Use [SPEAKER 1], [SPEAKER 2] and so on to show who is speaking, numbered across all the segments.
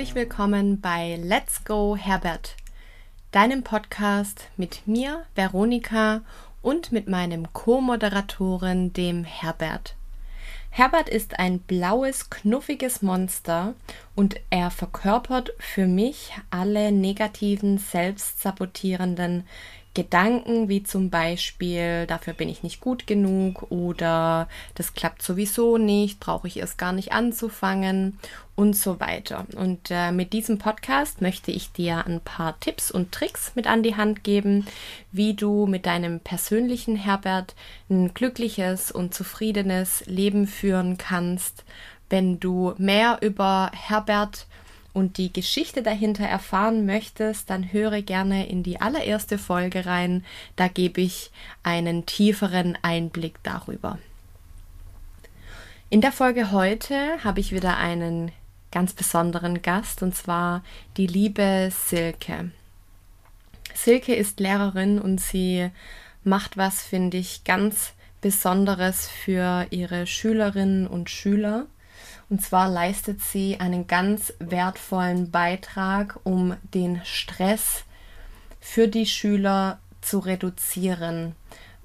[SPEAKER 1] Herzlich willkommen bei Let's Go Herbert, deinem Podcast mit mir, Veronika, und mit meinem Co-Moderatoren, dem Herbert. Herbert ist ein blaues, knuffiges Monster und er verkörpert für mich alle negativen, selbstsabotierenden Gedanken wie zum Beispiel, dafür bin ich nicht gut genug oder das klappt sowieso nicht, brauche ich erst gar nicht anzufangen und so weiter. Und äh, mit diesem Podcast möchte ich dir ein paar Tipps und Tricks mit an die Hand geben, wie du mit deinem persönlichen Herbert ein glückliches und zufriedenes Leben führen kannst, wenn du mehr über Herbert und die Geschichte dahinter erfahren möchtest, dann höre gerne in die allererste Folge rein. Da gebe ich einen tieferen Einblick darüber. In der Folge heute habe ich wieder einen ganz besonderen Gast und zwar die liebe Silke. Silke ist Lehrerin und sie macht was, finde ich, ganz Besonderes für ihre Schülerinnen und Schüler. Und zwar leistet sie einen ganz wertvollen Beitrag, um den Stress für die Schüler zu reduzieren.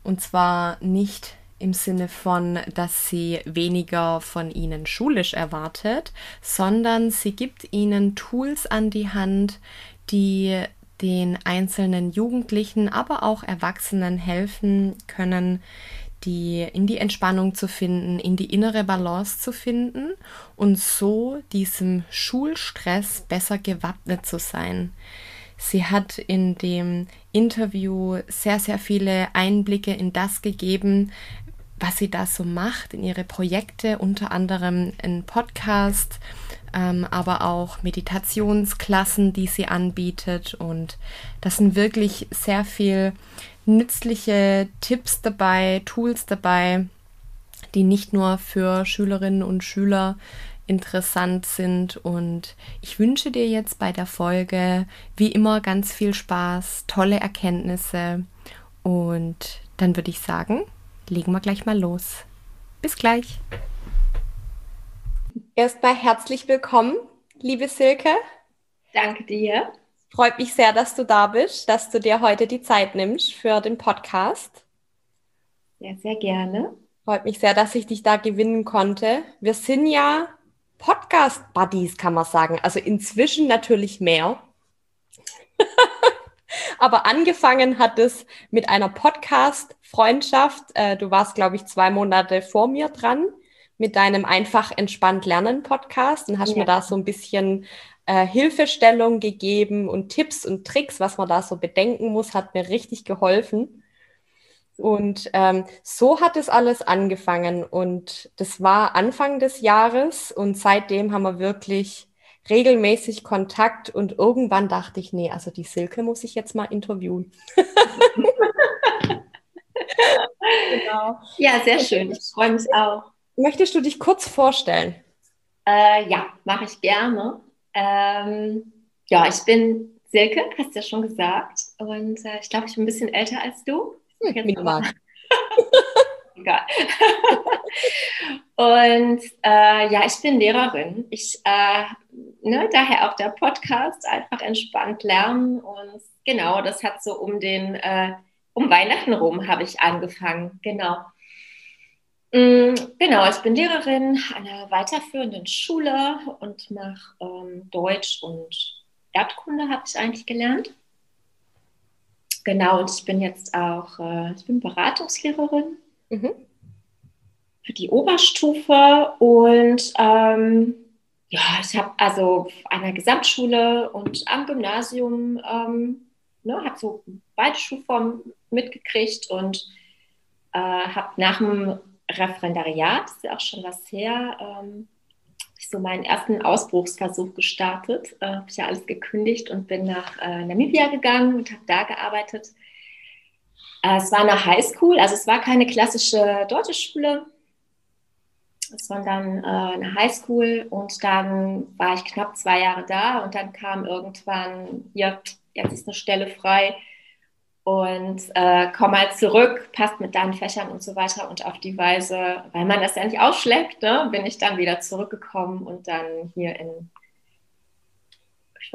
[SPEAKER 1] Und zwar nicht im Sinne von, dass sie weniger von ihnen schulisch erwartet, sondern sie gibt ihnen Tools an die Hand, die den einzelnen Jugendlichen, aber auch Erwachsenen helfen können, die, in die Entspannung zu finden, in die innere Balance zu finden und so diesem Schulstress besser gewappnet zu sein. Sie hat in dem Interview sehr, sehr viele Einblicke in das gegeben, was sie da so macht, in ihre Projekte, unter anderem ein Podcast, ähm, aber auch Meditationsklassen, die sie anbietet. Und das sind wirklich sehr viel nützliche Tipps dabei, Tools dabei, die nicht nur für Schülerinnen und Schüler interessant sind. Und ich wünsche dir jetzt bei der Folge wie immer ganz viel Spaß, tolle Erkenntnisse. Und dann würde ich sagen, legen wir gleich mal los. Bis gleich. Erstmal herzlich willkommen, liebe Silke.
[SPEAKER 2] Danke dir.
[SPEAKER 1] Freut mich sehr, dass du da bist, dass du dir heute die Zeit nimmst für den Podcast.
[SPEAKER 2] Sehr, sehr gerne.
[SPEAKER 1] Freut mich sehr, dass ich dich da gewinnen konnte. Wir sind ja Podcast-Buddies, kann man sagen. Also inzwischen natürlich mehr. Aber angefangen hat es mit einer Podcast-Freundschaft. Äh, du warst, glaube ich, zwei Monate vor mir dran mit deinem Einfach entspannt lernen Podcast und hast ja. mir da so ein bisschen äh, Hilfestellung gegeben und Tipps und Tricks, was man da so bedenken muss, hat mir richtig geholfen. Und ähm, so hat es alles angefangen. Und das war Anfang des Jahres und seitdem haben wir wirklich regelmäßig Kontakt und irgendwann dachte ich, nee, also die Silke muss ich jetzt mal interviewen.
[SPEAKER 2] genau. Ja, sehr schön. Ich freue mich auch.
[SPEAKER 1] Möchtest du dich kurz vorstellen?
[SPEAKER 2] Äh, ja, mache ich gerne. Ähm, ja, ich bin Silke, hast du ja schon gesagt. Und äh, ich glaube, ich bin ein bisschen älter als du.
[SPEAKER 1] Hm, minimal.
[SPEAKER 2] Egal. und äh, ja, ich bin Lehrerin. Ich, äh, ne, daher auch der Podcast, einfach entspannt lernen. Und genau, das hat so um den, äh, um Weihnachten rum habe ich angefangen. Genau. Mm, genau, ich bin Lehrerin einer weiterführenden Schule und mache ähm, Deutsch und Erdkunde, habe ich eigentlich gelernt. Genau, und ich bin jetzt auch, äh, ich bin Beratungslehrerin mhm. für die Oberstufe und ähm, ja, ich habe also an der Gesamtschule und am Gymnasium, ähm, ne, habe so beide Schulformen mitgekriegt und äh, habe nach dem Referendariat, ist ja auch schon was her, ähm, ich so meinen ersten Ausbruchsversuch gestartet. Äh, habe ich ja alles gekündigt und bin nach äh, Namibia gegangen und habe da gearbeitet. Äh, es war eine Highschool, also es war keine klassische deutsche Schule, sondern äh, eine Highschool und dann war ich knapp zwei Jahre da und dann kam irgendwann, ja, jetzt ist eine Stelle frei und äh, komm mal zurück, passt mit deinen Fächern und so weiter. Und auf die Weise, weil man das ja nicht ausschleppt, ne, bin ich dann wieder zurückgekommen und dann hier in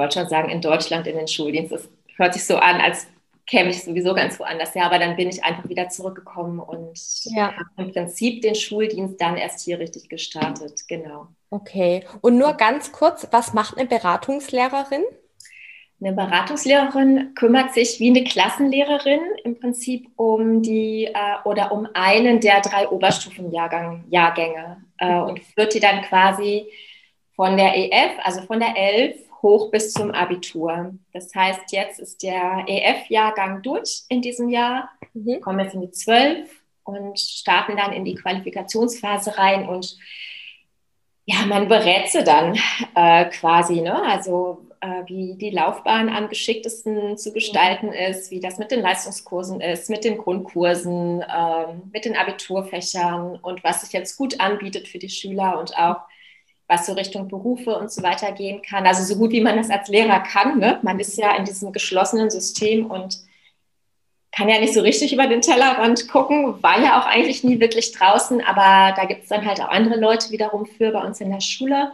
[SPEAKER 2] wollte schon sagen, in Deutschland in den Schuldienst. Das hört sich so an, als käme ich sowieso ganz woanders her, aber dann bin ich einfach wieder zurückgekommen und ja. habe im Prinzip den Schuldienst dann erst hier richtig gestartet, genau.
[SPEAKER 1] Okay, und nur ganz kurz, was macht eine Beratungslehrerin?
[SPEAKER 2] Eine Beratungslehrerin kümmert sich wie eine Klassenlehrerin im Prinzip um die äh, oder um einen der drei Oberstufenjahrgänge äh, und führt die dann quasi von der EF, also von der 11 hoch bis zum Abitur. Das heißt, jetzt ist der EF-Jahrgang durch in diesem Jahr, mhm. kommen jetzt in die 12 und starten dann in die Qualifikationsphase rein und ja, man berät sie dann äh, quasi, ne? also äh, wie die Laufbahn am geschicktesten zu gestalten ist, wie das mit den Leistungskursen ist, mit den Grundkursen, äh, mit den Abiturfächern und was sich jetzt gut anbietet für die Schüler und auch was so Richtung Berufe und so weiter gehen kann. Also so gut wie man das als Lehrer kann. Ne? Man ist ja in diesem geschlossenen System und kann ja nicht so richtig über den Tellerrand gucken, war ja auch eigentlich nie wirklich draußen, aber da gibt es dann halt auch andere Leute wiederum für bei uns in der Schule.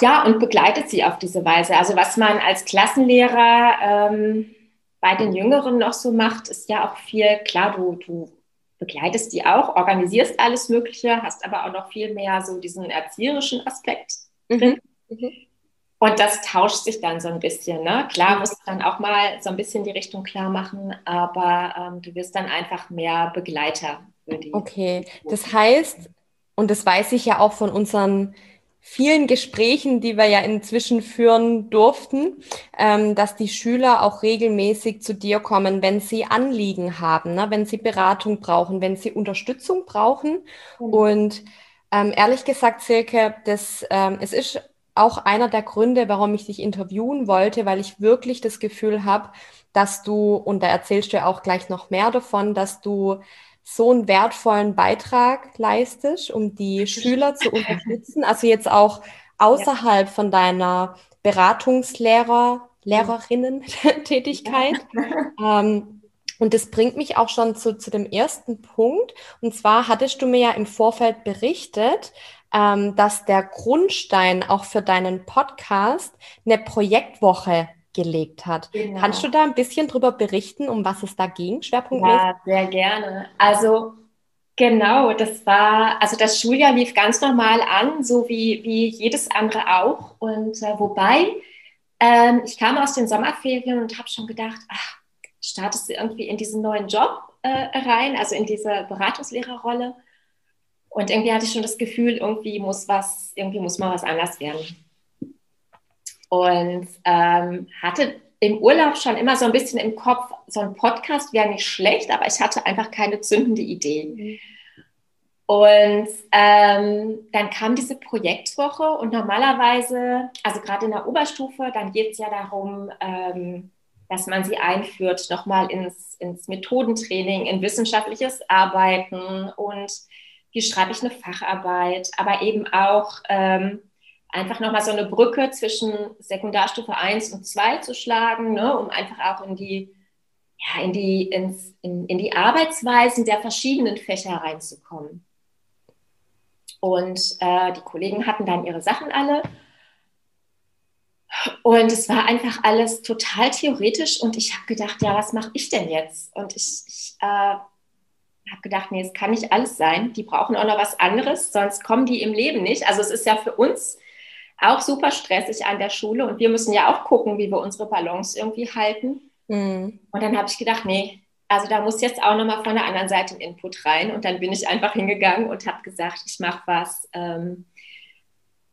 [SPEAKER 2] Ja, und begleitet sie auf diese Weise. Also was man als Klassenlehrer ähm, bei den Jüngeren noch so macht, ist ja auch viel, klar, du, du begleitest die auch, organisierst alles Mögliche, hast aber auch noch viel mehr so diesen erzieherischen Aspekt mhm. drin. Mhm. Und das tauscht sich dann so ein bisschen. Ne? Klar musst du dann auch mal so ein bisschen die Richtung klar machen, aber ähm, du wirst dann einfach mehr Begleiter
[SPEAKER 1] für die. Okay, das heißt, und das weiß ich ja auch von unseren vielen Gesprächen, die wir ja inzwischen führen durften, ähm, dass die Schüler auch regelmäßig zu dir kommen, wenn sie Anliegen haben, ne? wenn sie Beratung brauchen, wenn sie Unterstützung brauchen. Mhm. Und ähm, ehrlich gesagt, Silke, das, ähm, es ist auch einer der Gründe, warum ich dich interviewen wollte, weil ich wirklich das Gefühl habe, dass du, und da erzählst du ja auch gleich noch mehr davon, dass du so einen wertvollen Beitrag leistest, um die Schüler zu unterstützen. Also jetzt auch außerhalb ja. von deiner Beratungslehrer, Lehrerinnen-Tätigkeit. ähm, und das bringt mich auch schon zu, zu dem ersten Punkt. Und zwar hattest du mir ja im Vorfeld berichtet, ähm, dass der Grundstein auch für deinen Podcast eine Projektwoche gelegt hat. Genau. Kannst du da ein bisschen drüber berichten, um was es da ging,
[SPEAKER 2] schwerpunktmäßig? Ja, sehr gerne. Also genau, das war, also das Schuljahr lief ganz normal an, so wie, wie jedes andere auch. Und äh, wobei, ähm, ich kam aus den Sommerferien und habe schon gedacht, ach, startest du irgendwie in diesen neuen Job äh, rein, also in diese Beratungslehrerrolle. Und irgendwie hatte ich schon das Gefühl, irgendwie muss was, irgendwie muss mal was anders werden und ähm, hatte im Urlaub schon immer so ein bisschen im Kopf, so ein Podcast wäre nicht schlecht, aber ich hatte einfach keine zündende Idee. Und ähm, dann kam diese Projektwoche und normalerweise, also gerade in der Oberstufe, dann geht es ja darum, ähm, dass man sie einführt, nochmal ins, ins Methodentraining, in wissenschaftliches Arbeiten und wie schreibe ich eine Facharbeit, aber eben auch, ähm, einfach nochmal so eine Brücke zwischen Sekundarstufe 1 und 2 zu schlagen, ne, um einfach auch in die, ja, in die, ins, in, in die Arbeitsweisen der verschiedenen Fächer reinzukommen. Und äh, die Kollegen hatten dann ihre Sachen alle. Und es war einfach alles total theoretisch. Und ich habe gedacht, ja, was mache ich denn jetzt? Und ich, ich äh, habe gedacht, nee, es kann nicht alles sein. Die brauchen auch noch was anderes, sonst kommen die im Leben nicht. Also es ist ja für uns auch super stressig an der Schule und wir müssen ja auch gucken, wie wir unsere Balance irgendwie halten. Mhm. Und dann habe ich gedacht, nee, also da muss jetzt auch nochmal von der anderen Seite ein Input rein. Und dann bin ich einfach hingegangen und habe gesagt, ich mache was, ähm,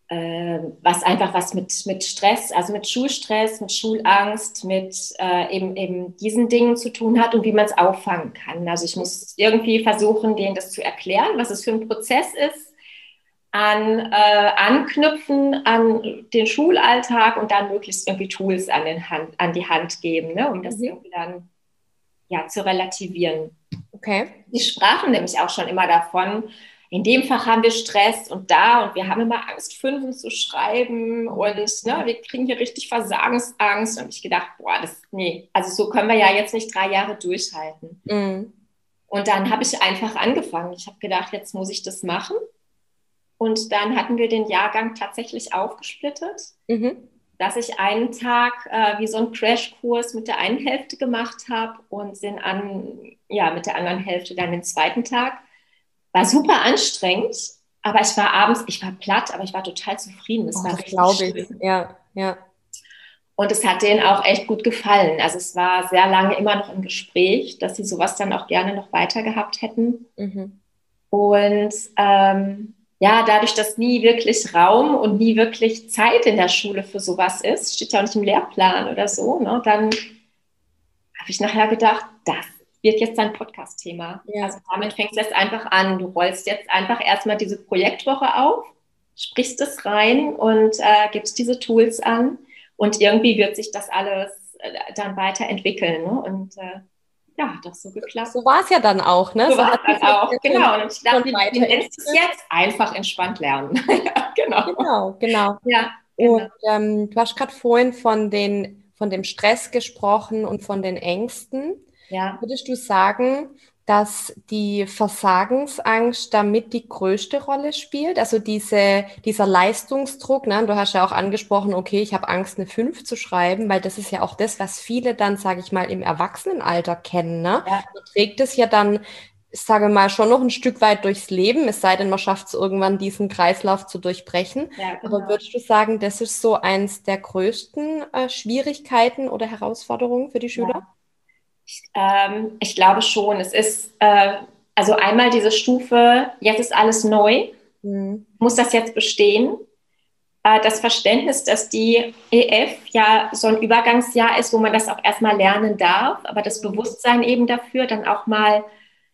[SPEAKER 2] äh, was einfach was mit, mit Stress, also mit Schulstress, mit Schulangst, mit äh, eben, eben diesen Dingen zu tun hat und wie man es auffangen kann. Also ich muss irgendwie versuchen, denen das zu erklären, was es für ein Prozess ist an äh, Anknüpfen an den Schulalltag und dann möglichst irgendwie Tools an, den Hand, an die Hand geben, ne, um das mhm. irgendwie dann ja, zu relativieren. Okay. Die sprachen nämlich auch schon immer davon, in dem Fach haben wir Stress und da und wir haben immer Angst, Fünfen zu schreiben und ne, wir kriegen hier richtig Versagensangst. Und ich gedacht, boah, das, nee, also so können wir ja jetzt nicht drei Jahre durchhalten. Mhm. Und dann habe ich einfach angefangen. Ich habe gedacht, jetzt muss ich das machen. Und dann hatten wir den Jahrgang tatsächlich aufgesplittet, mhm. dass ich einen Tag äh, wie so einen Crashkurs mit der einen Hälfte gemacht habe und den an, ja, mit der anderen Hälfte dann den zweiten Tag. War super anstrengend, aber ich war abends, ich war platt, aber ich war total zufrieden.
[SPEAKER 1] Das, oh, das glaube ich. Ja, ja.
[SPEAKER 2] Und es hat denen auch echt gut gefallen. Also es war sehr lange immer noch im Gespräch, dass sie sowas dann auch gerne noch weiter gehabt hätten. Mhm. Und ähm, ja, dadurch, dass nie wirklich Raum und nie wirklich Zeit in der Schule für sowas ist, steht ja auch nicht im Lehrplan oder so, ne, dann habe ich nachher gedacht, das wird jetzt dein Podcast-Thema. Ja. Also damit fängst du jetzt einfach an. Du rollst jetzt einfach erstmal diese Projektwoche auf, sprichst es rein und äh, gibst diese Tools an und irgendwie wird sich das alles äh, dann weiterentwickeln. Ne? Und äh, ja, hat doch so geklappt.
[SPEAKER 1] So war es ja dann auch, ne?
[SPEAKER 2] So, so war es dann auch, genau. Und ich dachte, nennst es jetzt? Einfach entspannt lernen.
[SPEAKER 1] ja, genau. Genau, genau. Ja, genau. Und ähm, du hast gerade vorhin von, den, von dem Stress gesprochen und von den Ängsten. Ja. Würdest du sagen, dass die Versagensangst damit die größte Rolle spielt. Also diese, dieser Leistungsdruck, ne? du hast ja auch angesprochen, okay, ich habe Angst, eine 5 zu schreiben, weil das ist ja auch das, was viele dann, sage ich mal, im Erwachsenenalter kennen. Ne? Ja. Man trägt es ja dann, ich sage mal, schon noch ein Stück weit durchs Leben, es sei denn, man schafft es irgendwann, diesen Kreislauf zu durchbrechen. Ja, genau. Aber würdest du sagen, das ist so eins der größten äh, Schwierigkeiten oder Herausforderungen für die Schüler? Ja.
[SPEAKER 2] Ich, ähm, ich glaube schon. Es ist äh, also einmal diese Stufe, jetzt ist alles neu. Mhm. Muss das jetzt bestehen? Äh, das Verständnis, dass die EF ja so ein Übergangsjahr ist, wo man das auch erstmal lernen darf, aber das Bewusstsein eben dafür, dann auch mal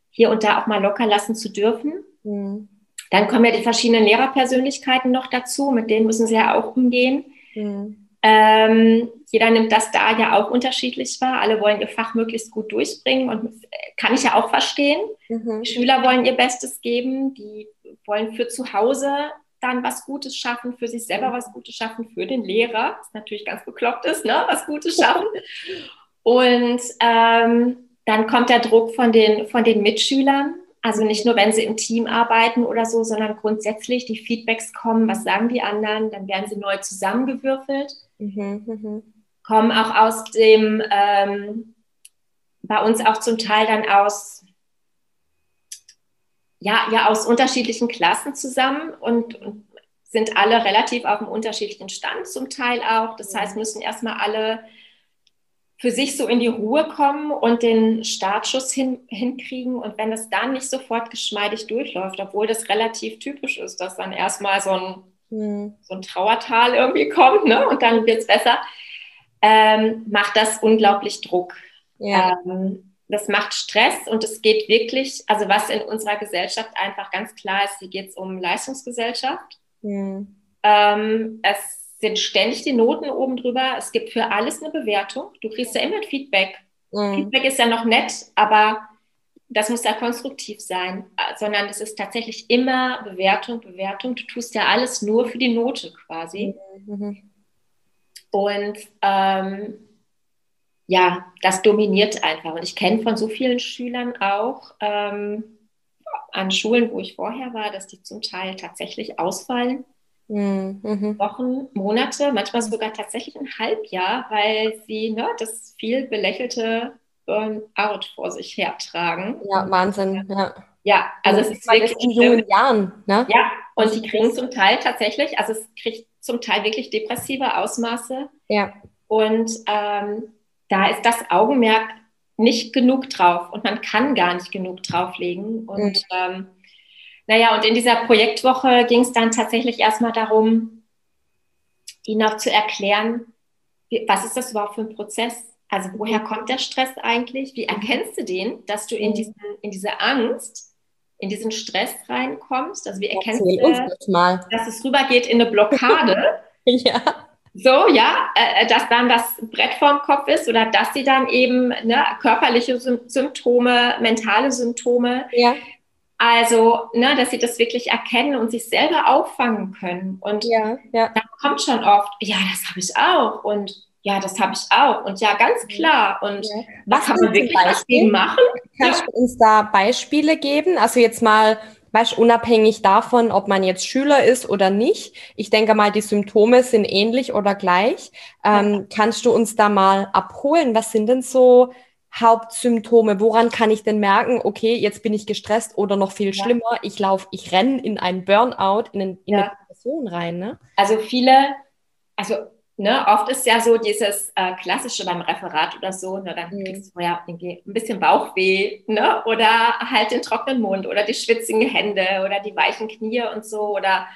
[SPEAKER 2] hier und da auch mal locker lassen zu dürfen. Mhm. Dann kommen ja die verschiedenen Lehrerpersönlichkeiten noch dazu, mit denen müssen sie ja auch umgehen. Mhm. Ähm, jeder nimmt das da ja auch unterschiedlich wahr. Alle wollen ihr Fach möglichst gut durchbringen und kann ich ja auch verstehen. Mhm. Die Schüler wollen ihr Bestes geben, die wollen für zu Hause dann was Gutes schaffen, für sich selber was Gutes schaffen, für den Lehrer, was natürlich ganz bekloppt ist, ne? was Gutes schaffen. Und ähm, dann kommt der Druck von den, von den Mitschülern, also nicht nur, wenn sie im Team arbeiten oder so, sondern grundsätzlich die Feedbacks kommen, was sagen die anderen, dann werden sie neu zusammengewürfelt, mhm, mh. kommen auch aus dem, ähm, bei uns auch zum Teil dann aus, ja, ja, aus unterschiedlichen Klassen zusammen und, und sind alle relativ auf einem unterschiedlichen Stand zum Teil auch. Das heißt, müssen erstmal alle für sich so in die Ruhe kommen und den Startschuss hin, hinkriegen. Und wenn es dann nicht sofort geschmeidig durchläuft, obwohl das relativ typisch ist, dass dann erstmal so ein, mhm. so ein Trauertal irgendwie kommt ne? und dann wird es besser, ähm, macht das unglaublich Druck. Ja. Ähm, das macht Stress und es geht wirklich, also was in unserer Gesellschaft einfach ganz klar ist, hier geht es um Leistungsgesellschaft. Mhm. Ähm, es sind ständig die Noten oben drüber. Es gibt für alles eine Bewertung. Du kriegst ja immer Feedback. Mhm. Feedback ist ja noch nett, aber das muss ja konstruktiv sein, sondern es ist tatsächlich immer Bewertung, Bewertung. Du tust ja alles nur für die Note quasi. Mhm. Und ähm, ja, das dominiert einfach. Und ich kenne von so vielen Schülern auch ähm, an Schulen, wo ich vorher war, dass die zum Teil tatsächlich ausfallen Mhm. Wochen, Monate, manchmal sogar tatsächlich ein Halbjahr, weil sie ne, das viel belächelte Burnout vor sich hertragen.
[SPEAKER 1] Ja, Wahnsinn, ja.
[SPEAKER 2] Ja, also es ist wirklich
[SPEAKER 1] in jungen Jahren, ne?
[SPEAKER 2] Ja, und die kriegen zum Teil tatsächlich, also es kriegt zum Teil wirklich depressive Ausmaße. Ja. Und ähm, da ist das Augenmerk nicht genug drauf und man kann gar nicht genug drauflegen. Und mhm. ähm, naja, und in dieser Projektwoche ging es dann tatsächlich erstmal darum, ihnen auch zu erklären, wie, was ist das überhaupt für ein Prozess? Also woher kommt der Stress eigentlich? Wie erkennst du den, dass du in, diesen, in diese Angst, in diesen Stress reinkommst? Also wie erkennst du, das dass es rübergeht in eine Blockade? ja. So, ja, äh, dass dann das Brett vorm Kopf ist oder dass sie dann eben ne, körperliche Symptome, mentale Symptome, ja. Also, ne, dass sie das wirklich erkennen und sich selber auffangen können. Und ja, ja. dann kommt schon oft, ja, das habe ich auch. Und ja, das habe ich auch. Und ja, ganz klar. Und ja. was kann man wirklich was gegen machen?
[SPEAKER 1] Kannst du uns da Beispiele geben? Also jetzt mal weißt, unabhängig davon, ob man jetzt Schüler ist oder nicht. Ich denke mal, die Symptome sind ähnlich oder gleich. Ähm, kannst du uns da mal abholen? Was sind denn so Hauptsymptome? Woran kann ich denn merken, okay, jetzt bin ich gestresst oder noch viel ja. schlimmer, ich laufe, ich renne in einen Burnout, in, in ja. eine Depression rein, ne?
[SPEAKER 2] Also viele, also Ne, oft ist ja so dieses äh, klassische beim Referat oder so, ne, dann mhm. kriegst du ja ein bisschen Bauchweh ne, oder halt den trockenen Mund oder die schwitzigen Hände oder die weichen Knie und so oder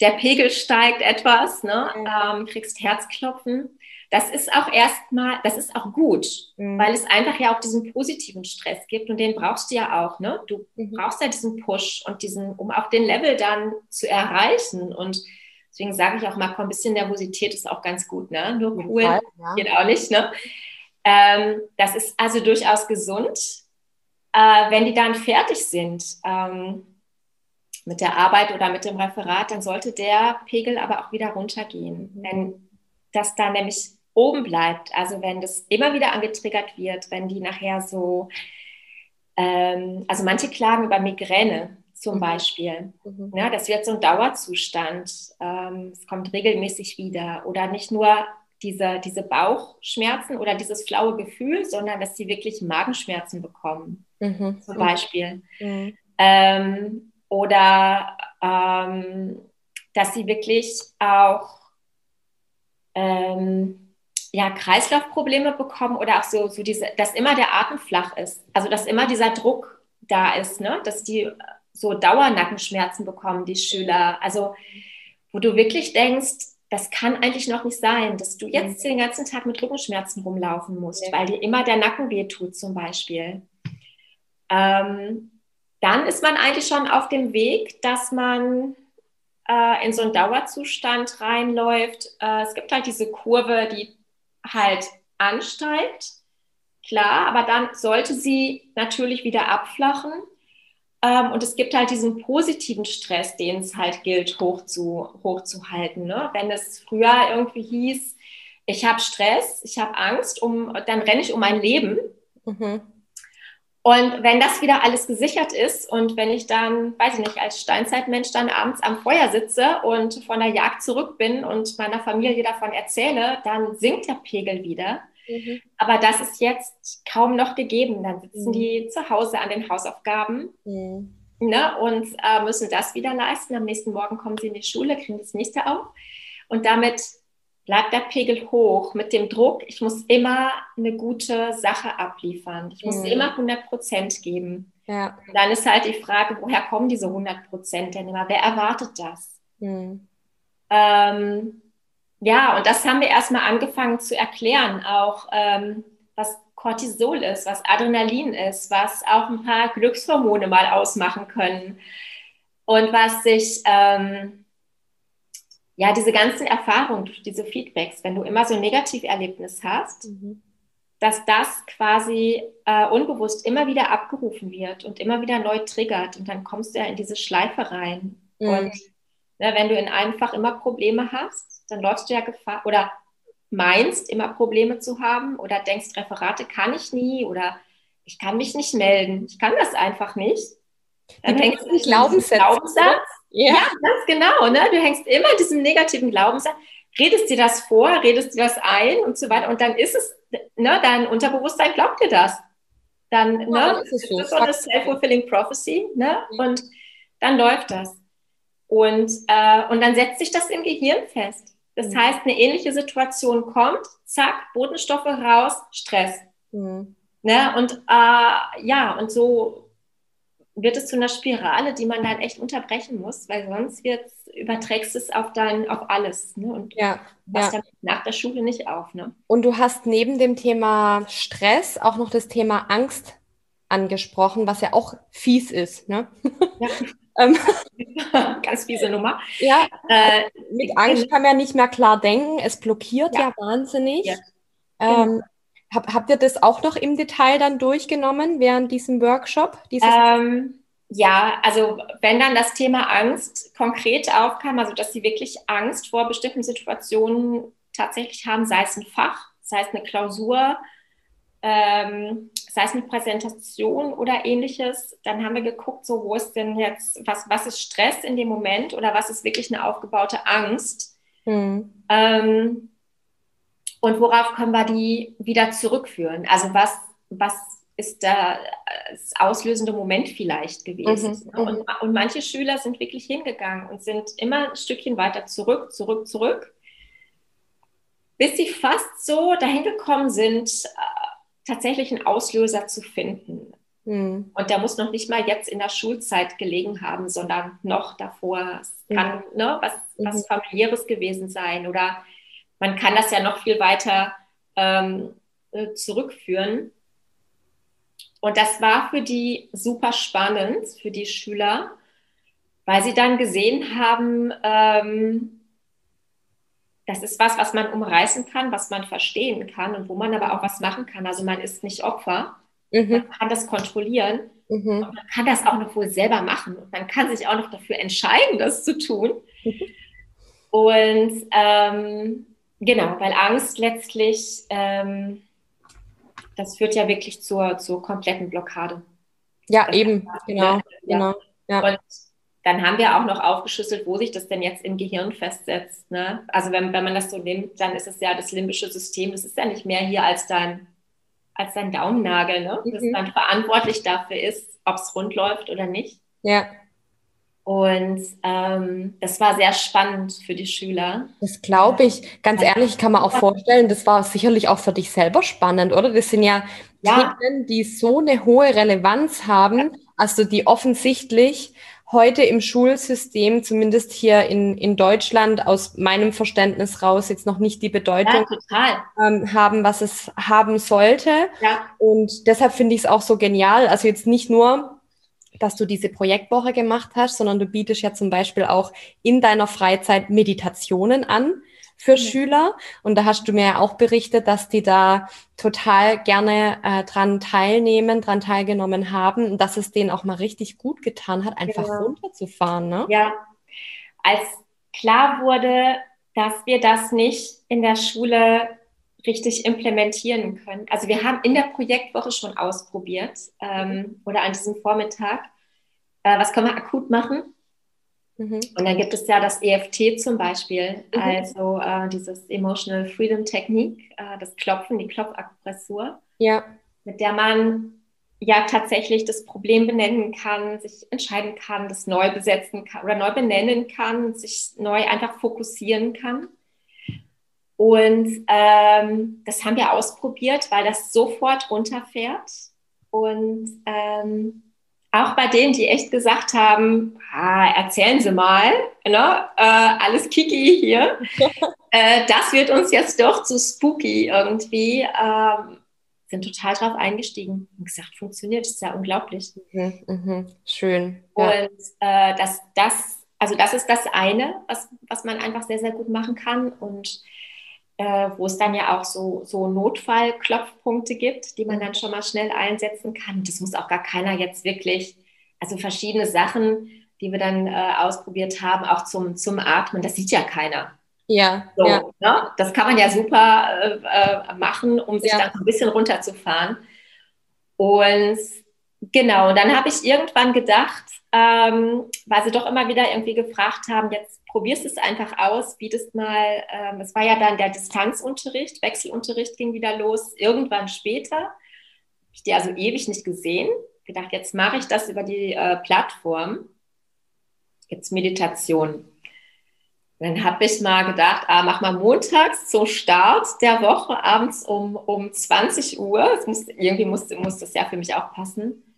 [SPEAKER 2] der Pegel steigt etwas, ne, mhm. ähm, kriegst Herzklopfen. Das ist auch erstmal, das ist auch gut, mhm. weil es einfach ja auch diesen positiven Stress gibt und den brauchst du ja auch. Ne? Du mhm. brauchst ja diesen Push und diesen, um auch den Level dann zu erreichen und Deswegen sage ich auch mal, komm, ein bisschen Nervosität ist auch ganz gut, ne? Nur cool Fall, ja. geht auch nicht, ne? Ähm, das ist also durchaus gesund. Äh, wenn die dann fertig sind ähm, mit der Arbeit oder mit dem Referat, dann sollte der Pegel aber auch wieder runtergehen. Mhm. Wenn das dann nämlich oben bleibt, also wenn das immer wieder angetriggert wird, wenn die nachher so, ähm, also manche klagen über Migräne, zum mhm. Beispiel. Mhm. Ja, das wird so ein Dauerzustand. Ähm, es kommt regelmäßig wieder. Oder nicht nur diese, diese Bauchschmerzen oder dieses flaue Gefühl, sondern dass sie wirklich Magenschmerzen bekommen, mhm. zum Beispiel. Mhm. Ähm, oder ähm, dass sie wirklich auch ähm, ja, Kreislaufprobleme bekommen oder auch so, so diese, dass immer der Atem flach ist. Also dass immer dieser Druck da ist, ne? dass die so Dauernackenschmerzen bekommen, die Schüler. Also, wo du wirklich denkst, das kann eigentlich noch nicht sein, dass du jetzt mhm. den ganzen Tag mit Rückenschmerzen rumlaufen musst, ja. weil dir immer der Nacken wehtut zum Beispiel. Ähm, dann ist man eigentlich schon auf dem Weg, dass man äh, in so einen Dauerzustand reinläuft. Äh, es gibt halt diese Kurve, die halt ansteigt, klar, aber dann sollte sie natürlich wieder abflachen. Ähm, und es gibt halt diesen positiven Stress, den es halt gilt, hoch zu, hochzuhalten. Ne? Wenn es früher irgendwie hieß, ich habe Stress, ich habe Angst, um, dann renne ich um mein Leben. Mhm. Und wenn das wieder alles gesichert ist und wenn ich dann, weiß ich nicht, als Steinzeitmensch dann abends am Feuer sitze und von der Jagd zurück bin und meiner Familie davon erzähle, dann sinkt der Pegel wieder. Mhm. Aber das ist jetzt kaum noch gegeben. Dann sitzen mhm. die zu Hause an den Hausaufgaben mhm. ne, und äh, müssen das wieder leisten. Am nächsten Morgen kommen sie in die Schule, kriegen das nächste auf. Und damit bleibt der Pegel hoch mit dem Druck, ich muss immer eine gute Sache abliefern. Ich muss mhm. immer 100 Prozent geben. Ja. Dann ist halt die Frage, woher kommen diese 100 Prozent denn immer? Wer erwartet das? Mhm. Ähm, ja, und das haben wir erstmal angefangen zu erklären, auch ähm, was Cortisol ist, was Adrenalin ist, was auch ein paar Glückshormone mal ausmachen können und was sich, ähm, ja, diese ganzen Erfahrungen, diese Feedbacks, wenn du immer so ein Negativerlebnis hast, mhm. dass das quasi äh, unbewusst immer wieder abgerufen wird und immer wieder neu triggert und dann kommst du ja in diese Schleife rein. Mhm. Und ne, wenn du in einem Fach immer Probleme hast, dann läufst du ja Gefahr oder meinst, immer Probleme zu haben oder denkst, Referate kann ich nie oder ich kann mich nicht melden, ich kann das einfach nicht.
[SPEAKER 1] Dann du hängst du einen Glaubenssatz. Glaubenssatz.
[SPEAKER 2] Ja. ja, ganz genau. Ne? Du hängst immer diesen negativen Glaubenssatz, redest dir das vor, redest dir das ein und so weiter. Und dann ist es, ne, dein Unterbewusstsein glaubt dir das. Dann, ja, ne, ist, so. ist so eine self-fulfilling prophecy, ne? Und dann läuft das. Und, äh, und dann setzt sich das im Gehirn fest. Das mhm. heißt, eine ähnliche Situation kommt, zack, Botenstoffe raus, Stress. Mhm. Ne? Und äh, ja, und so wird es zu einer Spirale, die man dann echt unterbrechen muss, weil sonst wird's, überträgst es auf dein, auf alles. Ne? Und ja, was ja. nach der Schule nicht auf. Ne?
[SPEAKER 1] Und du hast neben dem Thema Stress auch noch das Thema Angst angesprochen, was ja auch fies ist. Ne? Ja.
[SPEAKER 2] Ähm, Ganz fiese Nummer.
[SPEAKER 1] Ja, äh, mit Angst kann man nicht mehr klar denken. Es blockiert ja, ja wahnsinnig. Ja. Ähm, genau. hab, habt ihr das auch noch im Detail dann durchgenommen während diesem Workshop?
[SPEAKER 2] Ähm, ja, also wenn dann das Thema Angst konkret aufkam, also dass sie wirklich Angst vor bestimmten Situationen tatsächlich haben, sei es ein Fach, sei es eine Klausur, ähm, sei es eine Präsentation oder ähnliches, dann haben wir geguckt, so wo ist denn jetzt, was, was ist Stress in dem Moment oder was ist wirklich eine aufgebaute Angst? Mhm. Ähm, und worauf können wir die wieder zurückführen? Also was, was ist da das auslösende Moment vielleicht gewesen? Mhm. Und, und manche Schüler sind wirklich hingegangen und sind immer ein Stückchen weiter zurück, zurück, zurück, bis sie fast so dahin gekommen sind, tatsächlich einen Auslöser zu finden. Mhm. Und der muss noch nicht mal jetzt in der Schulzeit gelegen haben, sondern noch davor. Es kann mhm. ne, was, was mhm. familiäres gewesen sein oder man kann das ja noch viel weiter ähm, äh, zurückführen. Und das war für die super spannend, für die Schüler, weil sie dann gesehen haben, ähm, das ist was, was man umreißen kann, was man verstehen kann und wo man aber auch was machen kann. Also man ist nicht Opfer, mhm. man kann das kontrollieren mhm. und man kann das auch noch wohl selber machen und man kann sich auch noch dafür entscheiden, das zu tun. Mhm. Und ähm, genau, weil Angst letztlich, ähm, das führt ja wirklich zur, zur kompletten Blockade.
[SPEAKER 1] Ja, das eben, genau, ja. genau.
[SPEAKER 2] Ja. Und dann haben wir auch noch aufgeschlüsselt, wo sich das denn jetzt im Gehirn festsetzt. Ne? Also wenn, wenn man das so nimmt, dann ist es ja das limbische System, das ist ja nicht mehr hier als dein, als dein Daumennagel, ne? das mhm. dann verantwortlich dafür ist, ob es rund läuft oder nicht.
[SPEAKER 1] Ja.
[SPEAKER 2] Und ähm, das war sehr spannend für die Schüler.
[SPEAKER 1] Das glaube ich. Ganz ehrlich, kann man auch vorstellen, das war sicherlich auch für dich selber spannend, oder? Das sind ja, ja. Themen, die so eine hohe Relevanz haben, also die offensichtlich heute im Schulsystem, zumindest hier in, in Deutschland, aus meinem Verständnis raus, jetzt noch nicht die Bedeutung ja, ähm, haben, was es haben sollte. Ja. Und deshalb finde ich es auch so genial. Also jetzt nicht nur, dass du diese Projektwoche gemacht hast, sondern du bietest ja zum Beispiel auch in deiner Freizeit Meditationen an für mhm. Schüler. Und da hast du mir ja auch berichtet, dass die da total gerne äh, dran teilnehmen, dran teilgenommen haben und dass es denen auch mal richtig gut getan hat, einfach genau. runterzufahren. Ne?
[SPEAKER 2] Ja, als klar wurde, dass wir das nicht in der Schule richtig implementieren können. Also wir haben in der Projektwoche schon ausprobiert ähm, oder an diesem Vormittag, äh, was können wir akut machen? Mhm. Und dann gibt es ja das EFT zum Beispiel, mhm. also äh, dieses Emotional Freedom Technik, äh, das Klopfen, die Klopfakupressur,
[SPEAKER 1] ja.
[SPEAKER 2] mit der man ja tatsächlich das Problem benennen kann, sich entscheiden kann, das neu besetzen kann oder neu benennen kann, sich neu einfach fokussieren kann. Und ähm, das haben wir ausprobiert, weil das sofort runterfährt. Und ähm, auch bei denen, die echt gesagt haben, ah, erzählen Sie mal, ne? äh, alles kiki hier, äh, das wird uns jetzt doch zu spooky irgendwie, ähm, sind total drauf eingestiegen und gesagt, funktioniert, ist ja unglaublich.
[SPEAKER 1] Mhm, mh, schön.
[SPEAKER 2] Ja. Und äh, das, das, also das ist das eine, was, was man einfach sehr, sehr gut machen kann und äh, wo es dann ja auch so, so Notfallklopfpunkte gibt, die man dann schon mal schnell einsetzen kann. Das muss auch gar keiner jetzt wirklich, also verschiedene Sachen, die wir dann äh, ausprobiert haben, auch zum, zum Atmen, das sieht ja keiner.
[SPEAKER 1] Ja,
[SPEAKER 2] so,
[SPEAKER 1] ja.
[SPEAKER 2] Ne? Das kann man ja super äh, äh machen, um sich ja. dann ein bisschen runterzufahren. Und genau, dann habe ich irgendwann gedacht, ähm, weil sie doch immer wieder irgendwie gefragt haben, jetzt probierst es einfach aus, bietest mal, ähm, es war ja dann der Distanzunterricht, Wechselunterricht ging wieder los, irgendwann später. Habe ich die also ewig nicht gesehen. Gedacht, jetzt mache ich das über die äh, Plattform. Jetzt Meditation. dann habe ich mal gedacht, ah, mach mal montags zum Start der Woche abends um, um 20 Uhr. Das muss, irgendwie muss, muss das ja für mich auch passen.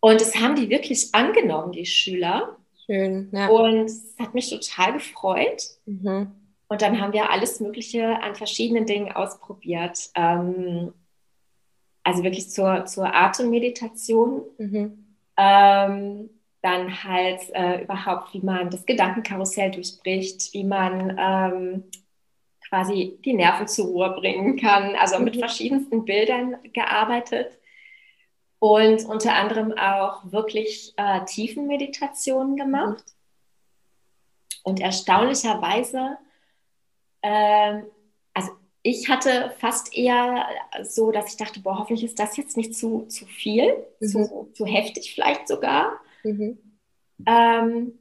[SPEAKER 2] Und das haben die wirklich angenommen, die Schüler.
[SPEAKER 1] Schön. Ja.
[SPEAKER 2] Und es hat mich total gefreut. Mhm. Und dann haben wir alles Mögliche an verschiedenen Dingen ausprobiert. Ähm, also wirklich zur, zur Atemmeditation. Mhm. Ähm, dann halt äh, überhaupt, wie man das Gedankenkarussell durchbricht, wie man ähm, quasi die Nerven zur Ruhe bringen kann. Also mit mhm. verschiedensten Bildern gearbeitet und unter anderem auch wirklich äh, Tiefenmeditationen gemacht. Und erstaunlicherweise, äh, also ich hatte fast eher so, dass ich dachte, boah, hoffentlich ist das jetzt nicht zu, zu viel, mhm. zu, zu heftig vielleicht sogar. Mhm. Ähm,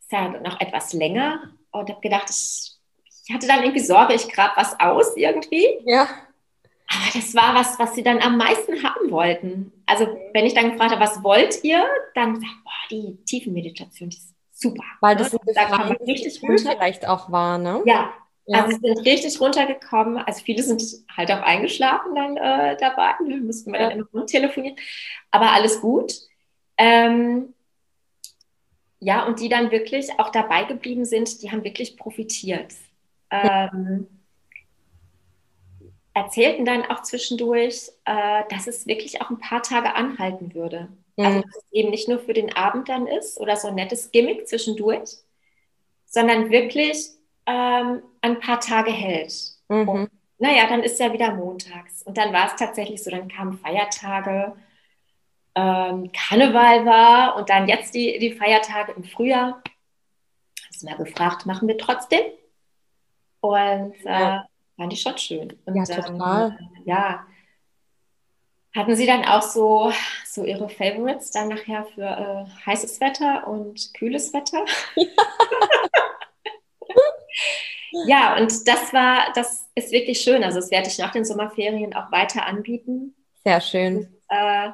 [SPEAKER 2] ist ja noch etwas länger und habe gedacht, ich, ich, hatte dann irgendwie Sorge, ich grab was aus irgendwie.
[SPEAKER 1] Ja.
[SPEAKER 2] Aber das war was, was sie dann am meisten haben wollten. Also wenn ich dann gefragt habe, was wollt ihr, dann gesagt, boah, die Tiefenmeditation, die ist super.
[SPEAKER 1] Weil das ne? da man richtig runter. vielleicht auch war, ne?
[SPEAKER 2] Ja, ja. Also sind richtig runtergekommen. Also viele sind halt auch eingeschlafen dann äh, dabei. Ne? Müssten wir ja. dann immer telefonieren. Aber alles gut. Ähm, ja, und die dann wirklich auch dabei geblieben sind, die haben wirklich profitiert. Ähm, erzählten dann auch zwischendurch, äh, dass es wirklich auch ein paar Tage anhalten würde. Mhm. Also dass es eben nicht nur für den Abend dann ist oder so ein nettes Gimmick zwischendurch, sondern wirklich ähm, ein paar Tage hält. Mhm. Und, naja, dann ist ja wieder montags. Und dann war es tatsächlich so, dann kamen Feiertage, ähm, Karneval war und dann jetzt die, die Feiertage im Frühjahr. Hast du mal gefragt, machen wir trotzdem? Und äh, ja. Fand ich schon schön. Und,
[SPEAKER 1] ja, total.
[SPEAKER 2] Äh, ja. Hatten Sie dann auch so, so Ihre Favorites dann nachher für äh, heißes Wetter und kühles Wetter? Ja. Ja, und das war, das ist wirklich schön. Also das werde ich nach den Sommerferien auch weiter anbieten.
[SPEAKER 1] Sehr schön. Und,
[SPEAKER 2] äh,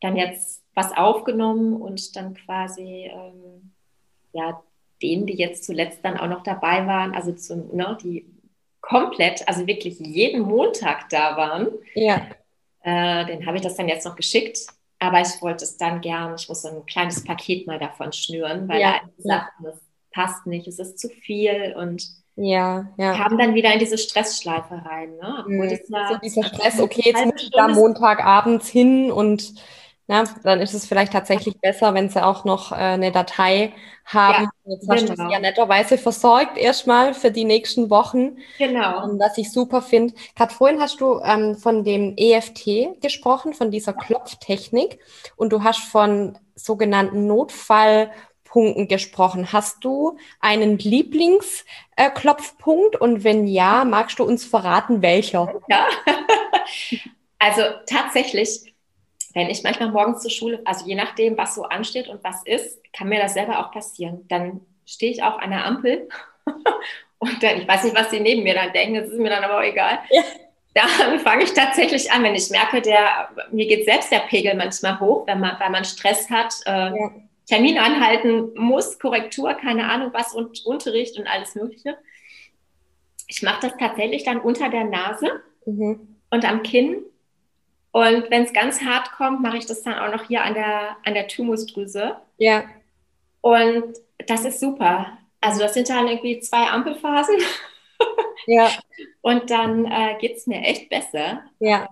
[SPEAKER 2] dann jetzt was aufgenommen und dann quasi ähm, ja denen, die jetzt zuletzt dann auch noch dabei waren, also zum, ne, die komplett, also wirklich jeden Montag da waren.
[SPEAKER 1] Ja.
[SPEAKER 2] Äh, den habe ich das dann jetzt noch geschickt. Aber ich wollte es dann gern, ich muss so ein kleines Paket mal davon schnüren, weil ja, gesagt, ja. das passt nicht, es ist zu viel und
[SPEAKER 1] ja, ja.
[SPEAKER 2] Haben dann wieder in diese Stressschleife rein. Ne?
[SPEAKER 1] Mhm. ja so dieser Stress, okay, jetzt muss ich da Montagabends hin und na, dann ist es vielleicht tatsächlich besser, wenn sie auch noch äh, eine Datei haben. Ja, jetzt hast genau. du sie ja netterweise versorgt erstmal für die nächsten Wochen.
[SPEAKER 2] Genau.
[SPEAKER 1] Ähm, was ich super finde. Gerade vorhin hast du ähm, von dem EFT gesprochen, von dieser Klopftechnik. Und du hast von sogenannten Notfall- Punkten gesprochen. Hast du einen Lieblingsklopfpunkt? Äh, und wenn ja, magst du uns verraten, welcher?
[SPEAKER 2] Ja, also tatsächlich, wenn ich manchmal morgens zur Schule, also je nachdem, was so ansteht und was ist, kann mir das selber auch passieren. Dann stehe ich auch an der Ampel und dann, ich weiß nicht, was sie neben mir dann denken, das ist mir dann aber auch egal. Ja. Dann fange ich tatsächlich an, wenn ich merke, der, mir geht selbst der Pegel manchmal hoch, wenn man, weil man Stress hat. Äh, ja Termin anhalten muss, Korrektur, keine Ahnung was und Unterricht und alles Mögliche. Ich mache das tatsächlich dann unter der Nase mhm. und am Kinn. Und wenn es ganz hart kommt, mache ich das dann auch noch hier an der, an der Thymusdrüse.
[SPEAKER 1] Ja.
[SPEAKER 2] Und das ist super. Also das sind dann irgendwie zwei Ampelphasen.
[SPEAKER 1] Ja.
[SPEAKER 2] Und dann äh, geht es mir echt besser.
[SPEAKER 1] Ja.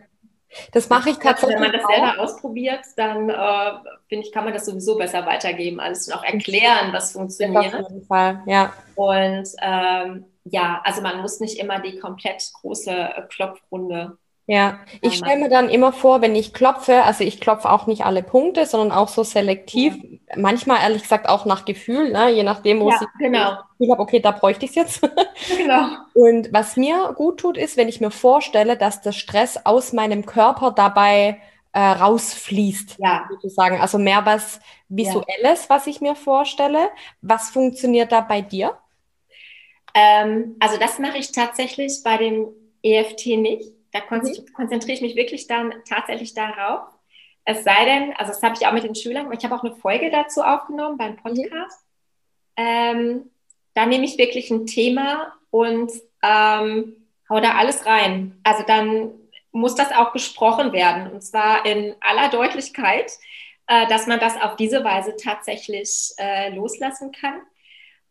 [SPEAKER 1] Das mache ich tatsächlich.
[SPEAKER 2] Wenn man das selber ausprobiert, dann äh, finde ich, kann man das sowieso besser weitergeben, alles und auch erklären, was funktioniert.
[SPEAKER 1] Auf jeden Fall, ja.
[SPEAKER 2] Und ähm, ja, also man muss nicht immer die komplett große äh, Klopfrunde
[SPEAKER 1] ja, ich stelle mir dann immer vor, wenn ich klopfe, also ich klopfe auch nicht alle Punkte, sondern auch so selektiv, ja. manchmal ehrlich gesagt auch nach Gefühl, ne? je nachdem, wo
[SPEAKER 2] ja, ich
[SPEAKER 1] genau. Gefühl habe, okay, da bräuchte ich es jetzt.
[SPEAKER 2] genau.
[SPEAKER 1] Und was mir gut tut, ist, wenn ich mir vorstelle, dass der Stress aus meinem Körper dabei äh, rausfließt,
[SPEAKER 2] ja.
[SPEAKER 1] sozusagen. Also mehr was Visuelles, ja. was ich mir vorstelle. Was funktioniert da bei dir?
[SPEAKER 2] Ähm, also das mache ich tatsächlich bei dem EFT nicht. Da mhm. konzentriere ich mich wirklich dann tatsächlich darauf. Es sei denn, also das habe ich auch mit den Schülern, ich habe auch eine Folge dazu aufgenommen beim mhm. Podcast. Ähm, da nehme ich wirklich ein Thema und ähm, hau da alles rein. Also dann muss das auch besprochen werden und zwar in aller Deutlichkeit, äh, dass man das auf diese Weise tatsächlich äh, loslassen kann.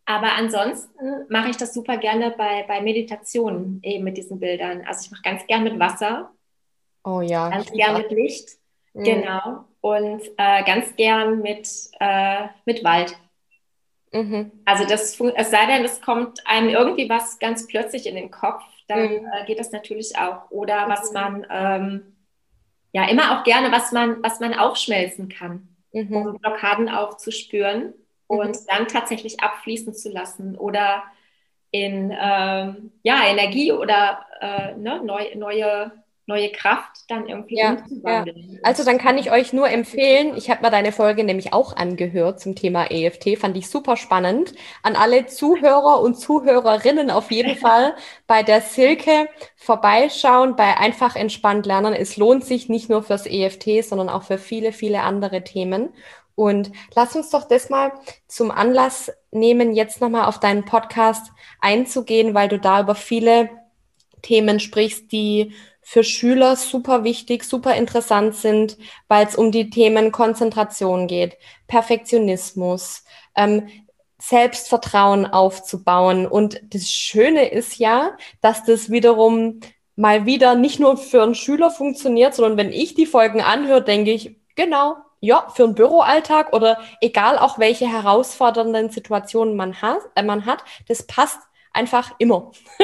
[SPEAKER 2] Aber ansonsten mache ich das super gerne bei, bei Meditationen eben mit diesen Bildern. Also ich mache ganz gern mit Wasser.
[SPEAKER 1] Oh ja.
[SPEAKER 2] Ganz gern mit Licht. Mhm. Genau. Und äh, ganz gern mit, äh, mit Wald. Mhm. Also das, es sei denn, es kommt einem irgendwie was ganz plötzlich in den Kopf, dann mhm. äh, geht das natürlich auch. Oder was mhm. man, ähm, ja, immer auch gerne, was man, was man aufschmelzen kann, mhm. um Blockaden auch zu spüren und mhm. dann tatsächlich abfließen zu lassen oder in ähm, ja, Energie oder äh, ne, neu, neue neue Kraft dann irgendwie ja, umzuwandeln.
[SPEAKER 1] Ja. Also dann kann ich euch nur empfehlen, ich habe mir deine Folge nämlich auch angehört zum Thema EFT, fand ich super spannend. An alle Zuhörer und Zuhörerinnen auf jeden Fall bei der Silke vorbeischauen, bei Einfach entspannt lernen. Es lohnt sich nicht nur fürs EFT, sondern auch für viele, viele andere Themen. Und lass uns doch das mal zum Anlass nehmen, jetzt nochmal auf deinen Podcast einzugehen, weil du da über viele Themen sprichst, die für Schüler super wichtig, super interessant sind, weil es um die Themen Konzentration geht, Perfektionismus, ähm, Selbstvertrauen aufzubauen. Und das Schöne ist ja, dass das wiederum mal wieder nicht nur für einen Schüler funktioniert, sondern wenn ich die Folgen anhöre, denke ich, genau, ja, für einen Büroalltag oder egal auch welche herausfordernden Situationen man hat, äh, man hat das passt einfach immer.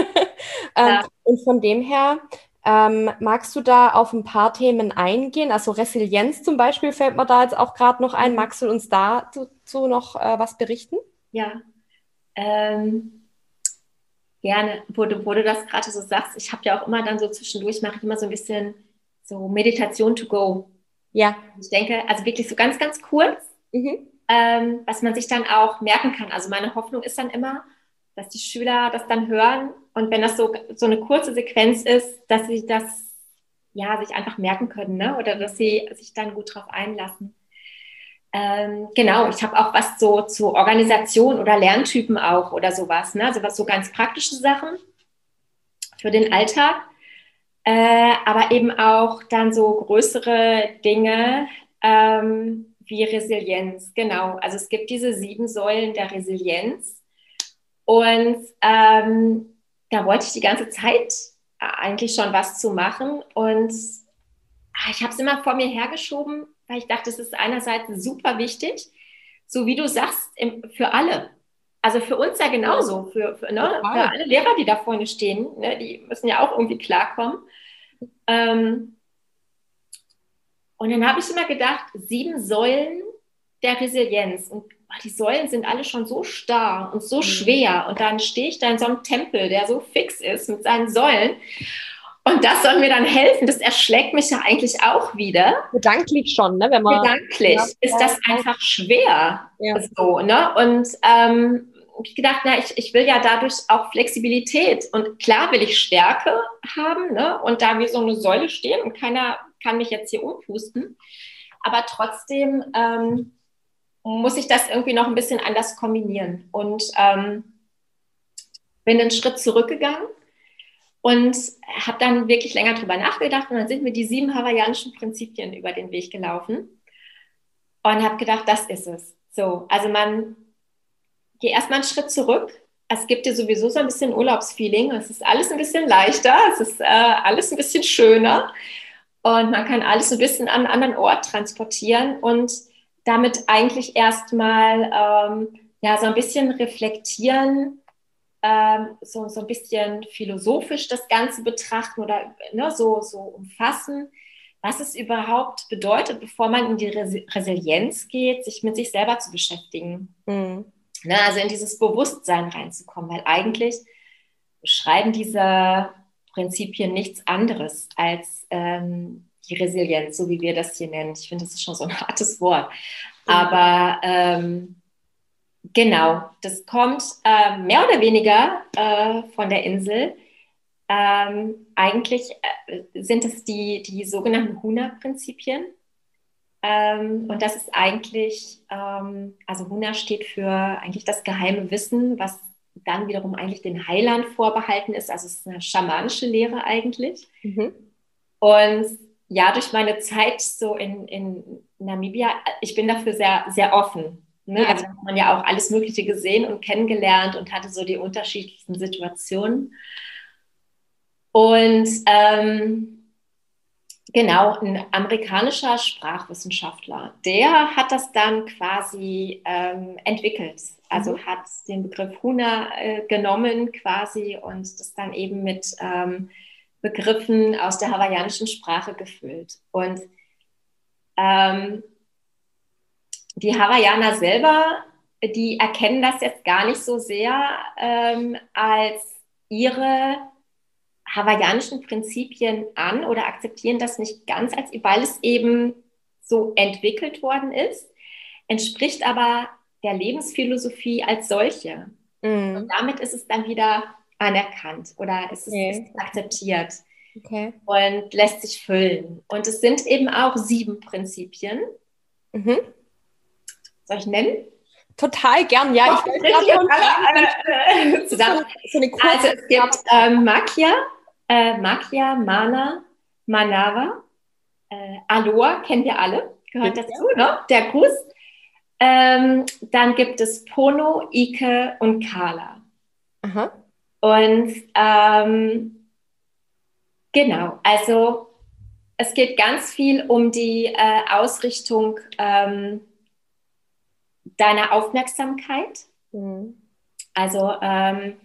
[SPEAKER 1] ähm, ja. Und von dem her ähm, magst du da auf ein paar Themen eingehen? Also Resilienz zum Beispiel fällt mir da jetzt auch gerade noch ein. Mhm. Magst du uns dazu noch äh, was berichten?
[SPEAKER 2] Ja, ähm, gerne. Wo du, wo du das gerade so sagst, ich habe ja auch immer dann so zwischendurch, mache ich immer so ein bisschen so Meditation to go. Ja. Ich denke, also wirklich so ganz, ganz kurz, mhm. ähm, was man sich dann auch merken kann. Also meine Hoffnung ist dann immer, dass die Schüler das dann hören und wenn das so, so eine kurze Sequenz ist, dass sie das ja sich einfach merken können ne? oder dass sie sich dann gut drauf einlassen. Ähm, genau, ich habe auch was so zu Organisation oder Lerntypen auch oder sowas, ne? also was so ganz praktische Sachen für den Alltag, äh, aber eben auch dann so größere Dinge ähm, wie Resilienz. Genau, also es gibt diese sieben Säulen der Resilienz und ähm, da wollte ich die ganze Zeit eigentlich schon was zu machen. Und ah, ich habe es immer vor mir hergeschoben, weil ich dachte, es ist einerseits super wichtig, so wie du sagst, für alle. Also für uns ja genauso, für, für, ne, für alle Lehrer, die da vorne stehen, ne, die müssen ja auch irgendwie klarkommen. Ähm, und dann habe ich immer gedacht, sieben Säulen der Resilienz. Und die Säulen sind alle schon so starr und so mhm. schwer. Und dann stehe ich da in so einem Tempel, der so fix ist mit seinen Säulen. Und das soll mir dann helfen. Das erschlägt mich ja eigentlich auch wieder.
[SPEAKER 1] Gedanklich schon, ne? Wenn man,
[SPEAKER 2] Gedanklich ja, ist das einfach schwer. Ja. So, ne? Und ähm, ich gedacht, na, ich, ich will ja dadurch auch Flexibilität. Und klar will ich Stärke haben ne? und da wie so eine Säule stehen und keiner kann mich jetzt hier umpusten. Aber trotzdem ähm, muss ich das irgendwie noch ein bisschen anders kombinieren. Und ähm, bin einen Schritt zurückgegangen und habe dann wirklich länger drüber nachgedacht. Und dann sind mir die sieben hawaiianischen Prinzipien über den Weg gelaufen und habe gedacht, das ist es. So, also man geht erstmal einen Schritt zurück. Es gibt dir sowieso so ein bisschen Urlaubsfeeling. Es ist alles ein bisschen leichter, es ist äh, alles ein bisschen schöner und man kann alles ein bisschen an einen anderen Ort transportieren und damit eigentlich erstmal ähm, ja, so ein bisschen reflektieren, ähm, so, so ein bisschen philosophisch das Ganze betrachten oder ne, so, so umfassen, was es überhaupt bedeutet, bevor man in die Resilienz geht, sich mit sich selber zu beschäftigen. Mhm. Ne, also in dieses Bewusstsein reinzukommen, weil eigentlich beschreiben diese Prinzipien nichts anderes als ähm, die Resilienz, so wie wir das hier nennen. Ich finde, das ist schon so ein hartes Wort. Aber ähm, genau, das kommt äh, mehr oder weniger äh, von der Insel. Ähm, eigentlich äh, sind es die, die sogenannten Huna-Prinzipien. Ähm, und das ist eigentlich, ähm, also Huna steht für eigentlich das geheime Wissen, was dann wiederum eigentlich den Heilern vorbehalten ist. Also es ist eine schamanische Lehre eigentlich. Mhm. Und ja, durch meine Zeit so in, in Namibia, ich bin dafür sehr, sehr offen. Ne? Ja. Also hat man ja auch alles Mögliche gesehen und kennengelernt und hatte so die unterschiedlichsten Situationen. Und ähm, genau, ein amerikanischer Sprachwissenschaftler, der hat das dann quasi ähm, entwickelt. Also mhm. hat den Begriff Huna äh, genommen quasi und das dann eben mit ähm, Begriffen aus der hawaiianischen Sprache gefüllt. Und ähm, die Hawaiianer selber die erkennen das jetzt gar nicht so sehr ähm, als ihre hawaiianischen Prinzipien an oder akzeptieren das nicht ganz als, weil es eben so entwickelt worden ist, entspricht aber der Lebensphilosophie als solche. Mhm. Und damit ist es dann wieder anerkannt oder es ist, okay. ist akzeptiert okay. und lässt sich füllen. Und es sind eben auch sieben Prinzipien. Mhm. Soll ich nennen?
[SPEAKER 1] Total gern, ja. Ich wollte
[SPEAKER 2] gerade zusammen. So eine also es gibt ähm, Makia, äh, Makia, Mana, Manava, äh, Aloha, kennen wir alle, gehört ja. dazu, ne? Der Gruß. Ähm, dann gibt es Pono, Ike und Kala. Aha. Und ähm, genau, also es geht ganz viel um die äh, Ausrichtung ähm, deiner Aufmerksamkeit. Mhm. Also, ähm,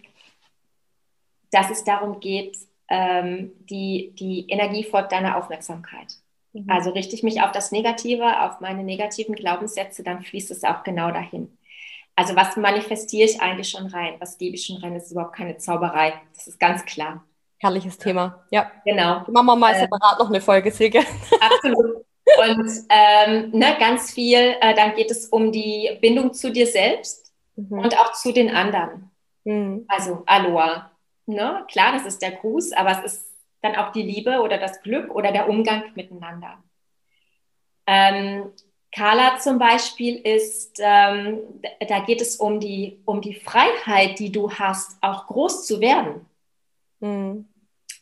[SPEAKER 2] dass es darum geht, ähm, die, die Energie folgt deiner Aufmerksamkeit. Mhm. Also richte ich mich auf das Negative, auf meine negativen Glaubenssätze, dann fließt es auch genau dahin. Also was manifestiere ich eigentlich schon rein? Was gebe ich schon rein? Das ist überhaupt keine Zauberei. Das ist ganz klar.
[SPEAKER 1] Herrliches Thema. Ja.
[SPEAKER 2] Genau.
[SPEAKER 1] Machen wir mal äh, separat noch eine Folge, Silke.
[SPEAKER 2] Absolut. Und ähm, ne, ganz viel, äh, dann geht es um die Bindung zu dir selbst mhm. und auch zu den anderen. Mhm. Also Aloha. Ne? Klar, das ist der Gruß, aber es ist dann auch die Liebe oder das Glück oder der Umgang miteinander. Ähm, Carla zum Beispiel ist, ähm, da geht es um die, um die Freiheit, die du hast, auch groß zu werden. Mhm.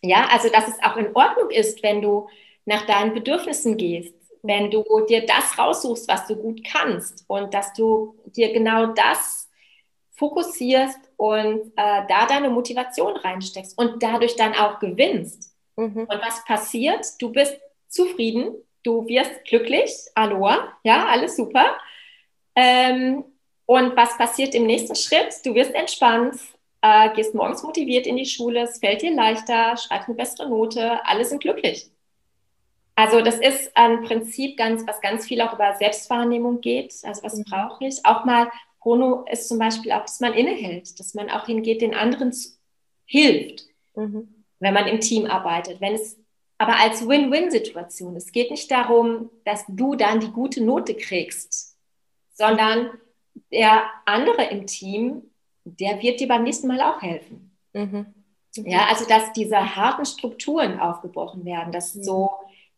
[SPEAKER 2] Ja, also dass es auch in Ordnung ist, wenn du nach deinen Bedürfnissen gehst, wenn du dir das raussuchst, was du gut kannst und dass du dir genau das fokussierst und äh, da deine Motivation reinsteckst und dadurch dann auch gewinnst. Mhm. Und was passiert? Du bist zufrieden, du wirst glücklich, Aloha, ja, alles super. Ähm, und was passiert im nächsten Schritt? Du wirst entspannt, äh, gehst morgens motiviert in die Schule, es fällt dir leichter, schreibst eine bessere Note, alle sind glücklich. Also das ist ein Prinzip, ganz, was ganz viel auch über Selbstwahrnehmung geht. Also was mhm. brauche ich? Auch mal Chrono ist zum Beispiel auch, dass man innehält, dass man auch hingeht, den anderen hilft, mhm. wenn man im Team arbeitet. Wenn es aber als Win-Win-Situation. Es geht nicht darum, dass du dann die gute Note kriegst, sondern der andere im Team, der wird dir beim nächsten Mal auch helfen. Mhm. Mhm. Ja, also dass diese harten Strukturen aufgebrochen werden, dass mhm. so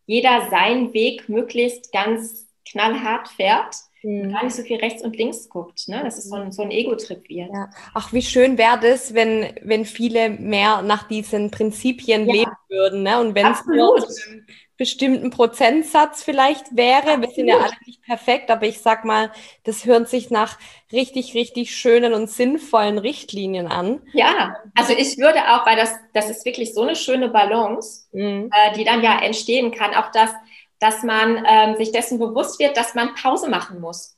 [SPEAKER 2] jeder seinen Weg möglichst ganz knallhart fährt mhm. gar nicht so viel rechts und links guckt, ne? dass es so ein, so ein Ego-Trip wird.
[SPEAKER 1] Ja. Ach, wie schön wäre das, wenn, wenn viele mehr nach diesen Prinzipien ja. leben würden. Ne? Und wenn es nur einen bestimmten Prozentsatz vielleicht wäre, Absolut. wir sind ja alle nicht perfekt, aber ich sag mal, das hört sich nach richtig, richtig schönen und sinnvollen Richtlinien an.
[SPEAKER 2] Ja, also ich würde auch, weil das, das ist wirklich so eine schöne Balance, mhm. äh, die dann ja entstehen kann, auch das, dass man ähm, sich dessen bewusst wird, dass man Pause machen muss.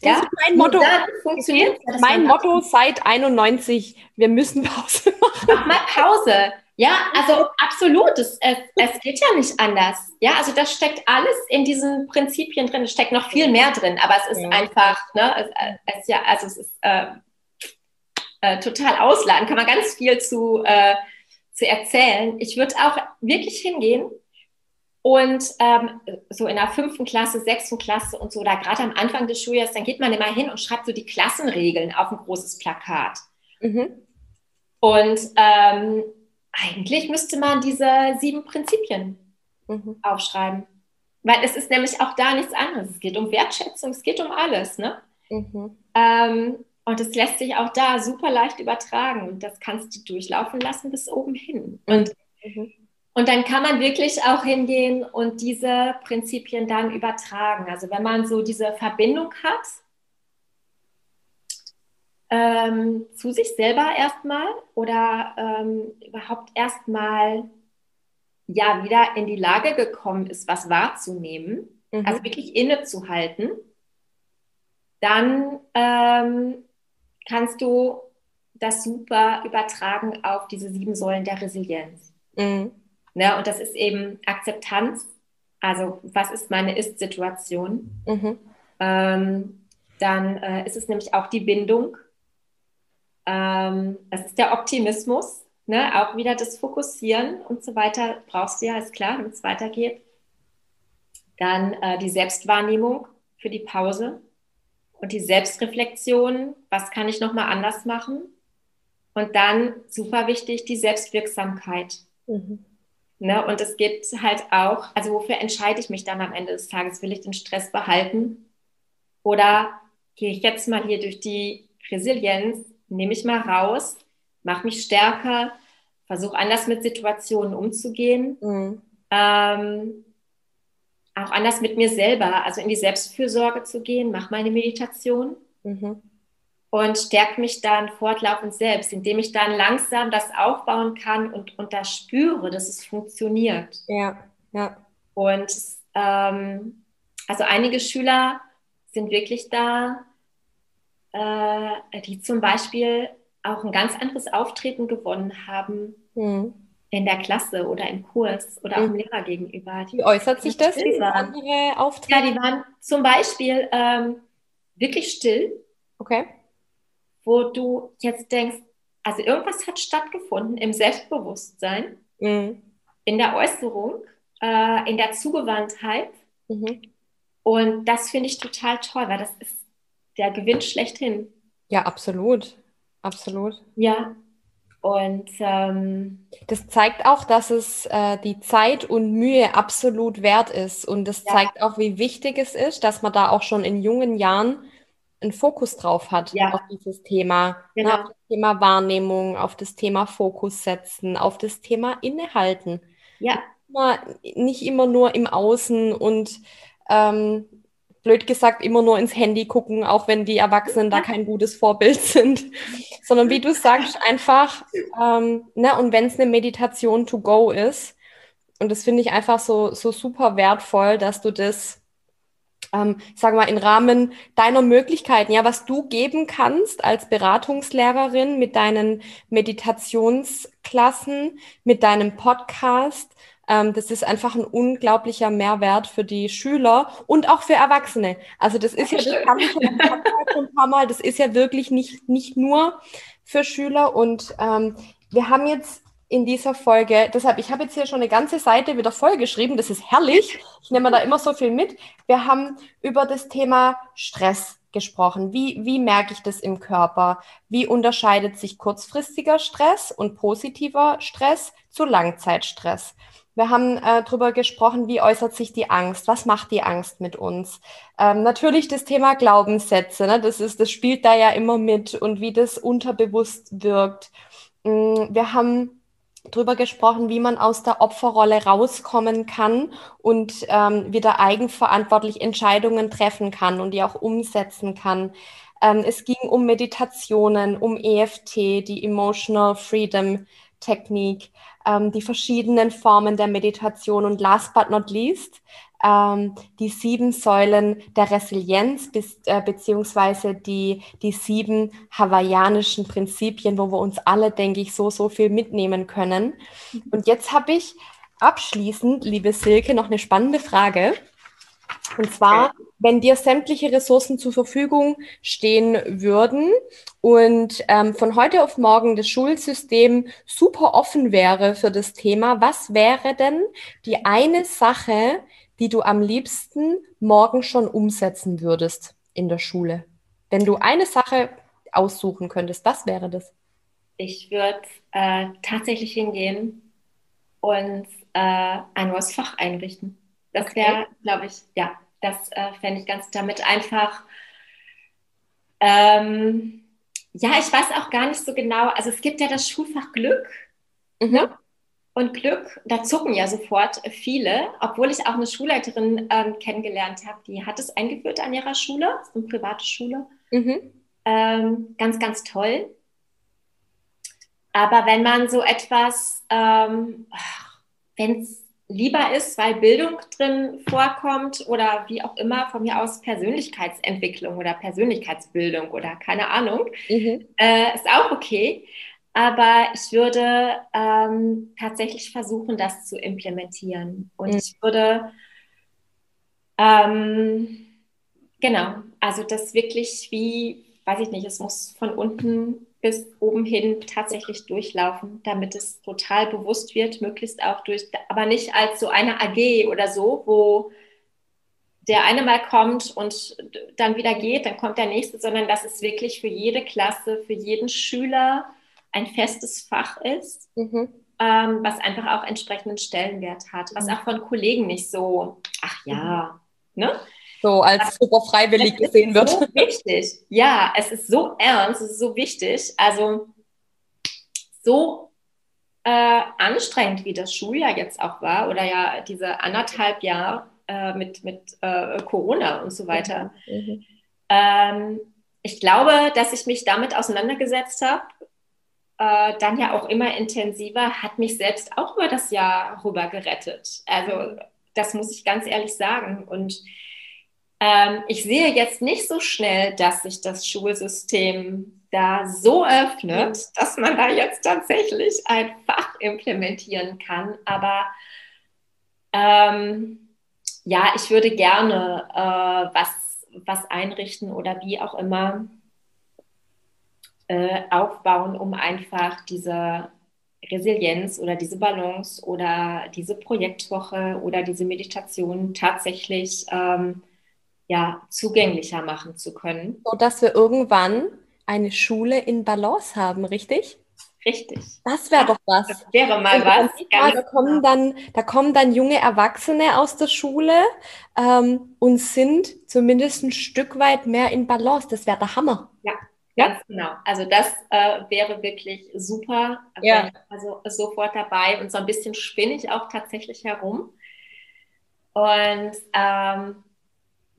[SPEAKER 1] Das ja? ist mein Motto. funktioniert mein Motto seit 91. Wir müssen Pause machen.
[SPEAKER 2] Mach mal Pause. Ja, also absolut. Es, es, es geht ja nicht anders. Ja, also das steckt alles in diesen Prinzipien drin. Es steckt noch viel mehr drin, aber es ist ja. einfach, ne, es, es, ja, also es ist äh, äh, total ausladend. Kann man ganz viel zu, äh, zu erzählen. Ich würde auch wirklich hingehen und ähm, so in der fünften Klasse, sechsten Klasse und so, da gerade am Anfang des Schuljahres, dann geht man immer hin und schreibt so die Klassenregeln auf ein großes Plakat. Mhm. Und ähm, eigentlich müsste man diese sieben Prinzipien mhm. aufschreiben. Weil es ist nämlich auch da nichts anderes. Es geht um Wertschätzung, es geht um alles. Ne? Mhm. Ähm, und es lässt sich auch da super leicht übertragen. Und das kannst du durchlaufen lassen bis oben hin. Und mhm. Und dann kann man wirklich auch hingehen und diese Prinzipien dann übertragen. Also wenn man so diese Verbindung hat ähm, zu sich selber erstmal oder ähm, überhaupt erstmal ja wieder in die Lage gekommen ist, was wahrzunehmen, mhm. also wirklich innezuhalten, dann ähm, kannst du das super übertragen auf diese sieben Säulen der Resilienz. Mhm. Ne? Und das ist eben Akzeptanz. Also, was ist meine Ist-Situation? Mhm. Ähm, Dann äh, ist es nämlich auch die Bindung. Ähm, das ist der Optimismus, ne? auch wieder das Fokussieren und so weiter. Brauchst du ja, ist klar, wenn es weitergeht. Dann äh, die Selbstwahrnehmung für die Pause und die Selbstreflexion. Was kann ich nochmal anders machen? Und dann, super wichtig, die Selbstwirksamkeit. Mhm. Ne? Und es geht halt auch, also wofür entscheide ich mich dann am Ende des Tages? Will ich den Stress behalten? Oder gehe ich jetzt mal hier durch die Resilienz, nehme ich mal raus, mache mich stärker, versuche anders mit Situationen umzugehen. Mhm. Ähm, auch anders mit mir selber, also in die Selbstfürsorge zu gehen, mache meine Meditation. Mhm und stärke mich dann fortlaufend selbst, indem ich dann langsam das aufbauen kann und, und das spüre, dass es funktioniert.
[SPEAKER 1] Ja, ja.
[SPEAKER 2] Und ähm, also einige Schüler sind wirklich da, äh, die zum Beispiel auch ein ganz anderes Auftreten gewonnen haben mhm. in der Klasse oder im Kurs oder mhm. auch dem Lehrer gegenüber.
[SPEAKER 1] Wie äußert sich das, andere Auftreten?
[SPEAKER 2] Ja, die waren zum Beispiel ähm, wirklich still.
[SPEAKER 1] Okay
[SPEAKER 2] wo du jetzt denkst, also irgendwas hat stattgefunden im Selbstbewusstsein, mhm. in der Äußerung, äh, in der Zugewandtheit. Mhm. Und das finde ich total toll, weil das ist der Gewinn schlechthin.
[SPEAKER 1] Ja, absolut. Absolut.
[SPEAKER 2] Ja. Und ähm,
[SPEAKER 1] das zeigt auch, dass es äh, die Zeit und Mühe absolut wert ist. Und das ja. zeigt auch, wie wichtig es ist, dass man da auch schon in jungen Jahren einen Fokus drauf hat ja. auf dieses Thema, ne, genau. ne, auf das Thema Wahrnehmung, auf das Thema Fokus setzen, auf das Thema Innehalten.
[SPEAKER 2] Ja.
[SPEAKER 1] Immer, nicht immer nur im Außen und ähm, blöd gesagt immer nur ins Handy gucken, auch wenn die Erwachsenen da kein gutes Vorbild sind, sondern wie du sagst, einfach, ähm, ne, und wenn es eine Meditation to go ist, und das finde ich einfach so, so super wertvoll, dass du das ähm, sagen wir, im Rahmen deiner Möglichkeiten, ja, was du geben kannst als Beratungslehrerin mit deinen Meditationsklassen, mit deinem Podcast. Ähm, das ist einfach ein unglaublicher Mehrwert für die Schüler und auch für Erwachsene. Also das ist ja, das kann ich schon ein paar Mal, das ist ja wirklich nicht, nicht nur für Schüler und ähm, wir haben jetzt in dieser Folge. Deshalb, ich habe jetzt hier schon eine ganze Seite wieder vollgeschrieben. Das ist herrlich. Ich nehme da immer so viel mit. Wir haben über das Thema Stress gesprochen. Wie, wie merke ich das im Körper? Wie unterscheidet sich kurzfristiger Stress und positiver Stress zu Langzeitstress? Wir haben äh, darüber gesprochen, wie äußert sich die Angst? Was macht die Angst mit uns? Ähm, natürlich das Thema Glaubenssätze. Ne? Das, ist, das spielt da ja immer mit und wie das unterbewusst wirkt. Mm, wir haben drüber gesprochen, wie man aus der Opferrolle rauskommen kann und ähm, wieder eigenverantwortlich Entscheidungen treffen kann und die auch umsetzen kann. Ähm, es ging um Meditationen, um EFT, die Emotional Freedom Technik, ähm, die verschiedenen Formen der Meditation und last but not least ähm, die sieben Säulen der Resilienz bis, äh, beziehungsweise die, die sieben hawaiianischen Prinzipien, wo wir uns alle, denke ich, so, so viel mitnehmen können. Mhm. Und jetzt habe ich abschließend, liebe Silke, noch eine spannende Frage. Und zwar, wenn dir sämtliche Ressourcen zur Verfügung stehen würden und ähm, von heute auf morgen das Schulsystem super offen wäre für das Thema, was wäre denn die eine Sache, die du am liebsten morgen schon umsetzen würdest in der Schule? Wenn du eine Sache aussuchen könntest, was wäre das?
[SPEAKER 2] Ich würde äh, tatsächlich hingehen und äh, ein neues Fach einrichten. Das wäre, okay. glaube ich, ja, das äh, fände ich ganz damit einfach. Ähm, ja, ich weiß auch gar nicht so genau. Also es gibt ja das Schulfach Glück. Mhm. Ne? Und Glück, da zucken ja sofort viele, obwohl ich auch eine Schulleiterin ähm, kennengelernt habe, die hat es eingeführt an ihrer Schule, ist eine private Schule. Mhm. Ähm, ganz, ganz toll. Aber wenn man so etwas, ähm, wenn es lieber ist, weil Bildung drin vorkommt oder wie auch immer, von mir aus Persönlichkeitsentwicklung oder Persönlichkeitsbildung oder keine Ahnung, mhm. äh, ist auch okay. Aber ich würde ähm, tatsächlich versuchen, das zu implementieren. Und mhm. ich würde, ähm, Genau, also das wirklich wie, weiß ich nicht, es muss von unten bis oben hin tatsächlich durchlaufen, damit es total bewusst wird, möglichst auch durch, aber nicht als so eine AG oder so, wo der eine mal kommt und dann wieder geht, dann kommt der nächste, sondern dass es wirklich für jede Klasse, für jeden Schüler ein festes Fach ist, mhm. ähm, was einfach auch entsprechenden Stellenwert hat, was mhm. auch von Kollegen nicht so, ach ja, ne?
[SPEAKER 1] So als super freiwillig gesehen wird.
[SPEAKER 2] So wichtig. Ja, es ist so ernst, es ist so wichtig. Also so äh, anstrengend, wie das Schuljahr jetzt auch war, oder ja diese anderthalb Jahre äh, mit, mit äh, Corona und so weiter. Mhm. Ähm, ich glaube, dass ich mich damit auseinandergesetzt habe, äh, dann ja auch immer intensiver, hat mich selbst auch über das Jahr rüber gerettet. Also das muss ich ganz ehrlich sagen. Und ähm, ich sehe jetzt nicht so schnell, dass sich das Schulsystem da so öffnet, dass man da jetzt tatsächlich ein Fach implementieren kann. Aber ähm, ja, ich würde gerne äh, was, was einrichten oder wie auch immer äh, aufbauen, um einfach diese Resilienz oder diese Balance oder diese Projektwoche oder diese Meditation tatsächlich ähm, ja, zugänglicher machen zu können.
[SPEAKER 1] So dass wir irgendwann eine Schule in Balance haben, richtig?
[SPEAKER 2] Richtig.
[SPEAKER 1] Das wäre doch was.
[SPEAKER 2] Das wäre mal was.
[SPEAKER 1] Mal, da, kommen dann, da kommen dann junge Erwachsene aus der Schule ähm, und sind zumindest ein Stück weit mehr in Balance. Das wäre der Hammer.
[SPEAKER 2] Ja, ganz genau. Also das äh, wäre wirklich super.
[SPEAKER 1] Ja.
[SPEAKER 2] Also sofort dabei und so ein bisschen spinne ich auch tatsächlich herum. Und ähm,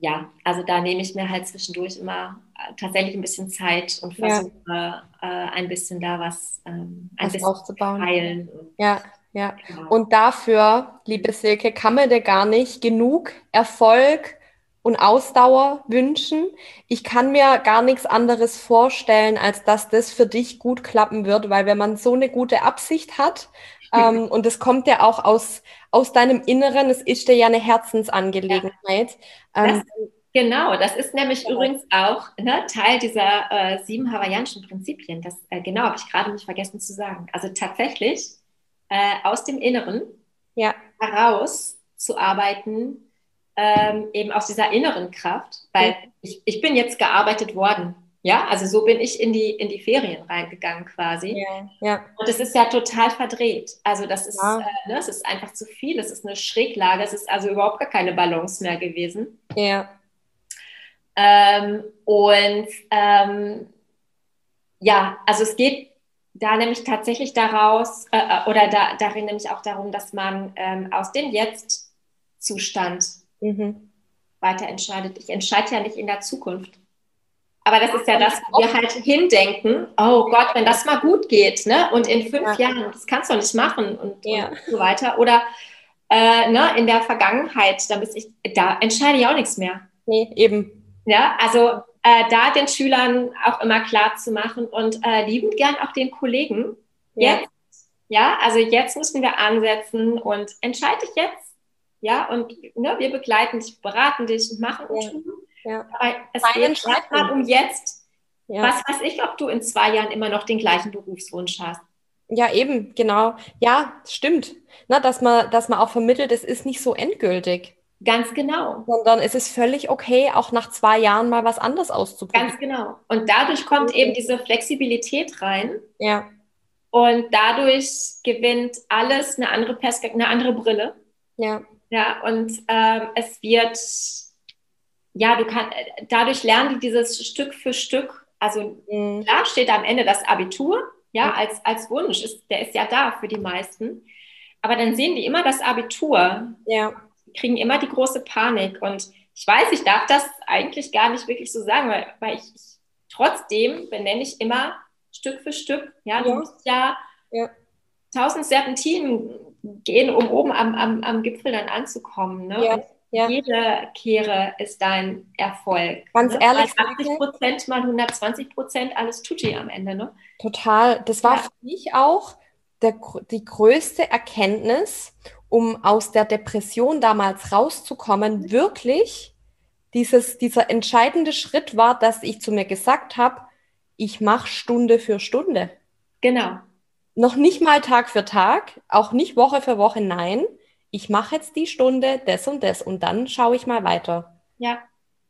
[SPEAKER 2] ja, also da nehme ich mir halt zwischendurch immer äh, tatsächlich ein bisschen Zeit und versuche ja. äh, ein bisschen da was, ähm, ein was bisschen
[SPEAKER 1] aufzubauen. Heilen. ja, ja. Genau. Und dafür, liebe Silke, kann man dir gar nicht genug Erfolg und Ausdauer wünschen. Ich kann mir gar nichts anderes vorstellen, als dass das für dich gut klappen wird, weil wenn man so eine gute Absicht hat, ähm, und es kommt ja auch aus, aus deinem Inneren, es ist dir ja eine Herzensangelegenheit.
[SPEAKER 2] Ja. Ähm, genau, das ist nämlich ja. übrigens auch ne, Teil dieser äh, sieben hawaiianischen Prinzipien. Das äh, genau habe ich gerade nicht vergessen zu sagen. Also tatsächlich äh, aus dem Inneren
[SPEAKER 1] ja.
[SPEAKER 2] heraus zu arbeiten, ähm, eben aus dieser inneren Kraft, weil ich, ich bin jetzt gearbeitet worden ja, also so bin ich in die, in die Ferien reingegangen quasi.
[SPEAKER 1] Ja, ja.
[SPEAKER 2] Und es ist ja total verdreht. Also das ist, ja. äh, ne, es ist einfach zu viel, es ist eine Schräglage, es ist also überhaupt gar keine Balance mehr gewesen.
[SPEAKER 1] Ja.
[SPEAKER 2] Ähm, und ähm, ja, also es geht da nämlich tatsächlich daraus, äh, äh, oder da, darin nämlich auch darum, dass man ähm, aus dem Jetzt-Zustand mhm. weiter entscheidet. Ich entscheide ja nicht in der Zukunft. Aber das ist ja das, wo wir halt hindenken, oh Gott, wenn das mal gut geht, ne? Und in fünf ja. Jahren, das kannst du nicht machen und, ja. und so weiter. Oder äh, ne, in der Vergangenheit, da, ich, da entscheide ich auch nichts mehr.
[SPEAKER 1] Nee, eben.
[SPEAKER 2] Ja, also äh, da den Schülern auch immer klar zu machen und äh, liebend gern auch den Kollegen. Ja. Jetzt, ja, also jetzt müssen wir ansetzen und entscheide dich jetzt. Ja, und ne, wir begleiten dich, beraten dich und machen und tun.
[SPEAKER 1] Ja.
[SPEAKER 2] Aber es geht gerade um jetzt. Ja. Was weiß ich, ob du in zwei Jahren immer noch den gleichen Berufswunsch hast.
[SPEAKER 1] Ja, eben, genau. Ja, stimmt. Na, dass, man, dass man auch vermittelt, es ist nicht so endgültig.
[SPEAKER 2] Ganz genau.
[SPEAKER 1] Sondern es ist völlig okay, auch nach zwei Jahren mal was anderes auszuprobieren.
[SPEAKER 2] Ganz genau. Und dadurch kommt eben diese Flexibilität rein.
[SPEAKER 1] Ja.
[SPEAKER 2] Und dadurch gewinnt alles eine andere Perspektive, eine andere Brille.
[SPEAKER 1] Ja.
[SPEAKER 2] Ja, und ähm, es wird ja, du kannst, dadurch lernen die dieses Stück für Stück. Also mhm. klar steht am Ende das Abitur, ja, mhm. als, als Wunsch, ist, der ist ja da für die meisten. Aber dann sehen die immer das Abitur.
[SPEAKER 1] Ja.
[SPEAKER 2] Kriegen immer die große Panik. Und ich weiß, ich darf das eigentlich gar nicht wirklich so sagen, weil, weil ich, ich trotzdem benenne ich immer Stück für Stück. Ja, du musst ja, ja. tausend Serpentinen gehen, um oben am, am, am Gipfel dann anzukommen. Ne?
[SPEAKER 1] Ja.
[SPEAKER 2] Ja. Jede Kehre ist dein Erfolg.
[SPEAKER 1] Ganz ne? ehrlich.
[SPEAKER 2] 80 Prozent mal 120 Prozent, alles tut am Ende. Ne?
[SPEAKER 1] Total. Das war ja. für mich auch der, die größte Erkenntnis, um aus der Depression damals rauszukommen, wirklich dieses, dieser entscheidende Schritt war, dass ich zu mir gesagt habe, ich mache Stunde für Stunde.
[SPEAKER 2] Genau.
[SPEAKER 1] Noch nicht mal Tag für Tag, auch nicht Woche für Woche, nein. Ich mache jetzt die Stunde das und das und dann schaue ich mal weiter.
[SPEAKER 2] Ja.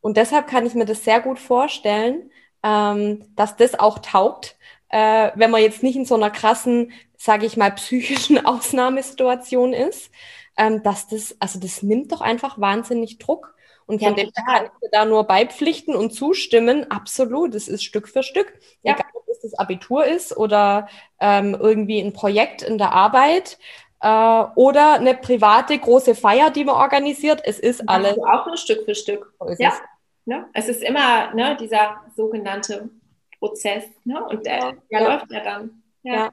[SPEAKER 1] Und deshalb kann ich mir das sehr gut vorstellen, ähm, dass das auch taugt, äh, wenn man jetzt nicht in so einer krassen, sage ich mal, psychischen Ausnahmesituation ist, ähm, dass das, also das nimmt doch einfach wahnsinnig Druck. Und von ja, dem kann ich da nur beipflichten und zustimmen. Absolut, es ist Stück für Stück. Ja. Egal, ob es das Abitur ist oder ähm, irgendwie ein Projekt in der Arbeit äh, oder eine private große Feier, die man organisiert. Es ist alles.
[SPEAKER 2] Auch ein Stück für Stück. So ja. Es. Ne? es ist immer ne, dieser sogenannte Prozess. Ne? Und der, der ja. läuft ja dann.
[SPEAKER 1] Ja. ja.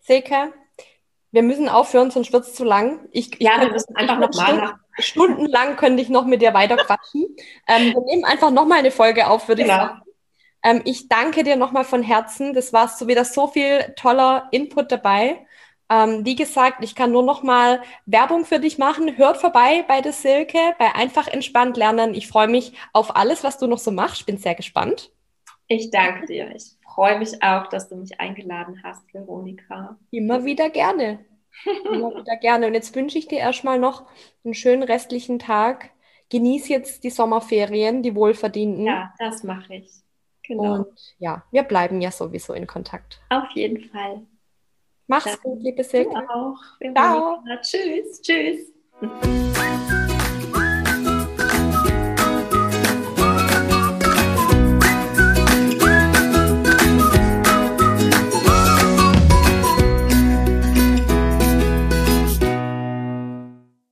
[SPEAKER 1] Silke, wir müssen aufhören, sonst wird es zu lang. Ich, ich
[SPEAKER 2] ja, wir müssen einfach nochmal
[SPEAKER 1] nach. Stundenlang könnte ich noch mit dir weiter quatschen. ähm, wir nehmen einfach nochmal eine Folge auf, würde genau. ich sagen. Ähm, ich danke dir nochmal von Herzen. Das war so wieder so viel toller Input dabei. Ähm, wie gesagt, ich kann nur nochmal Werbung für dich machen. Hört vorbei bei der Silke, bei Einfach Entspannt Lernen. Ich freue mich auf alles, was du noch so machst. Ich bin sehr gespannt.
[SPEAKER 2] Ich danke dir. Ich freue mich auch, dass du mich eingeladen hast, Veronika.
[SPEAKER 1] Immer wieder gerne. Immer wieder gerne. Und jetzt wünsche ich dir erstmal noch einen schönen restlichen Tag. Genieß jetzt die Sommerferien, die wohlverdienten.
[SPEAKER 2] Ja, das mache ich.
[SPEAKER 1] Genau. Und ja, wir bleiben ja sowieso in Kontakt.
[SPEAKER 2] Auf jeden Fall.
[SPEAKER 1] Mach's Dann gut, liebe Silke.
[SPEAKER 2] auch. Ciao. Tschüss. Tschüss.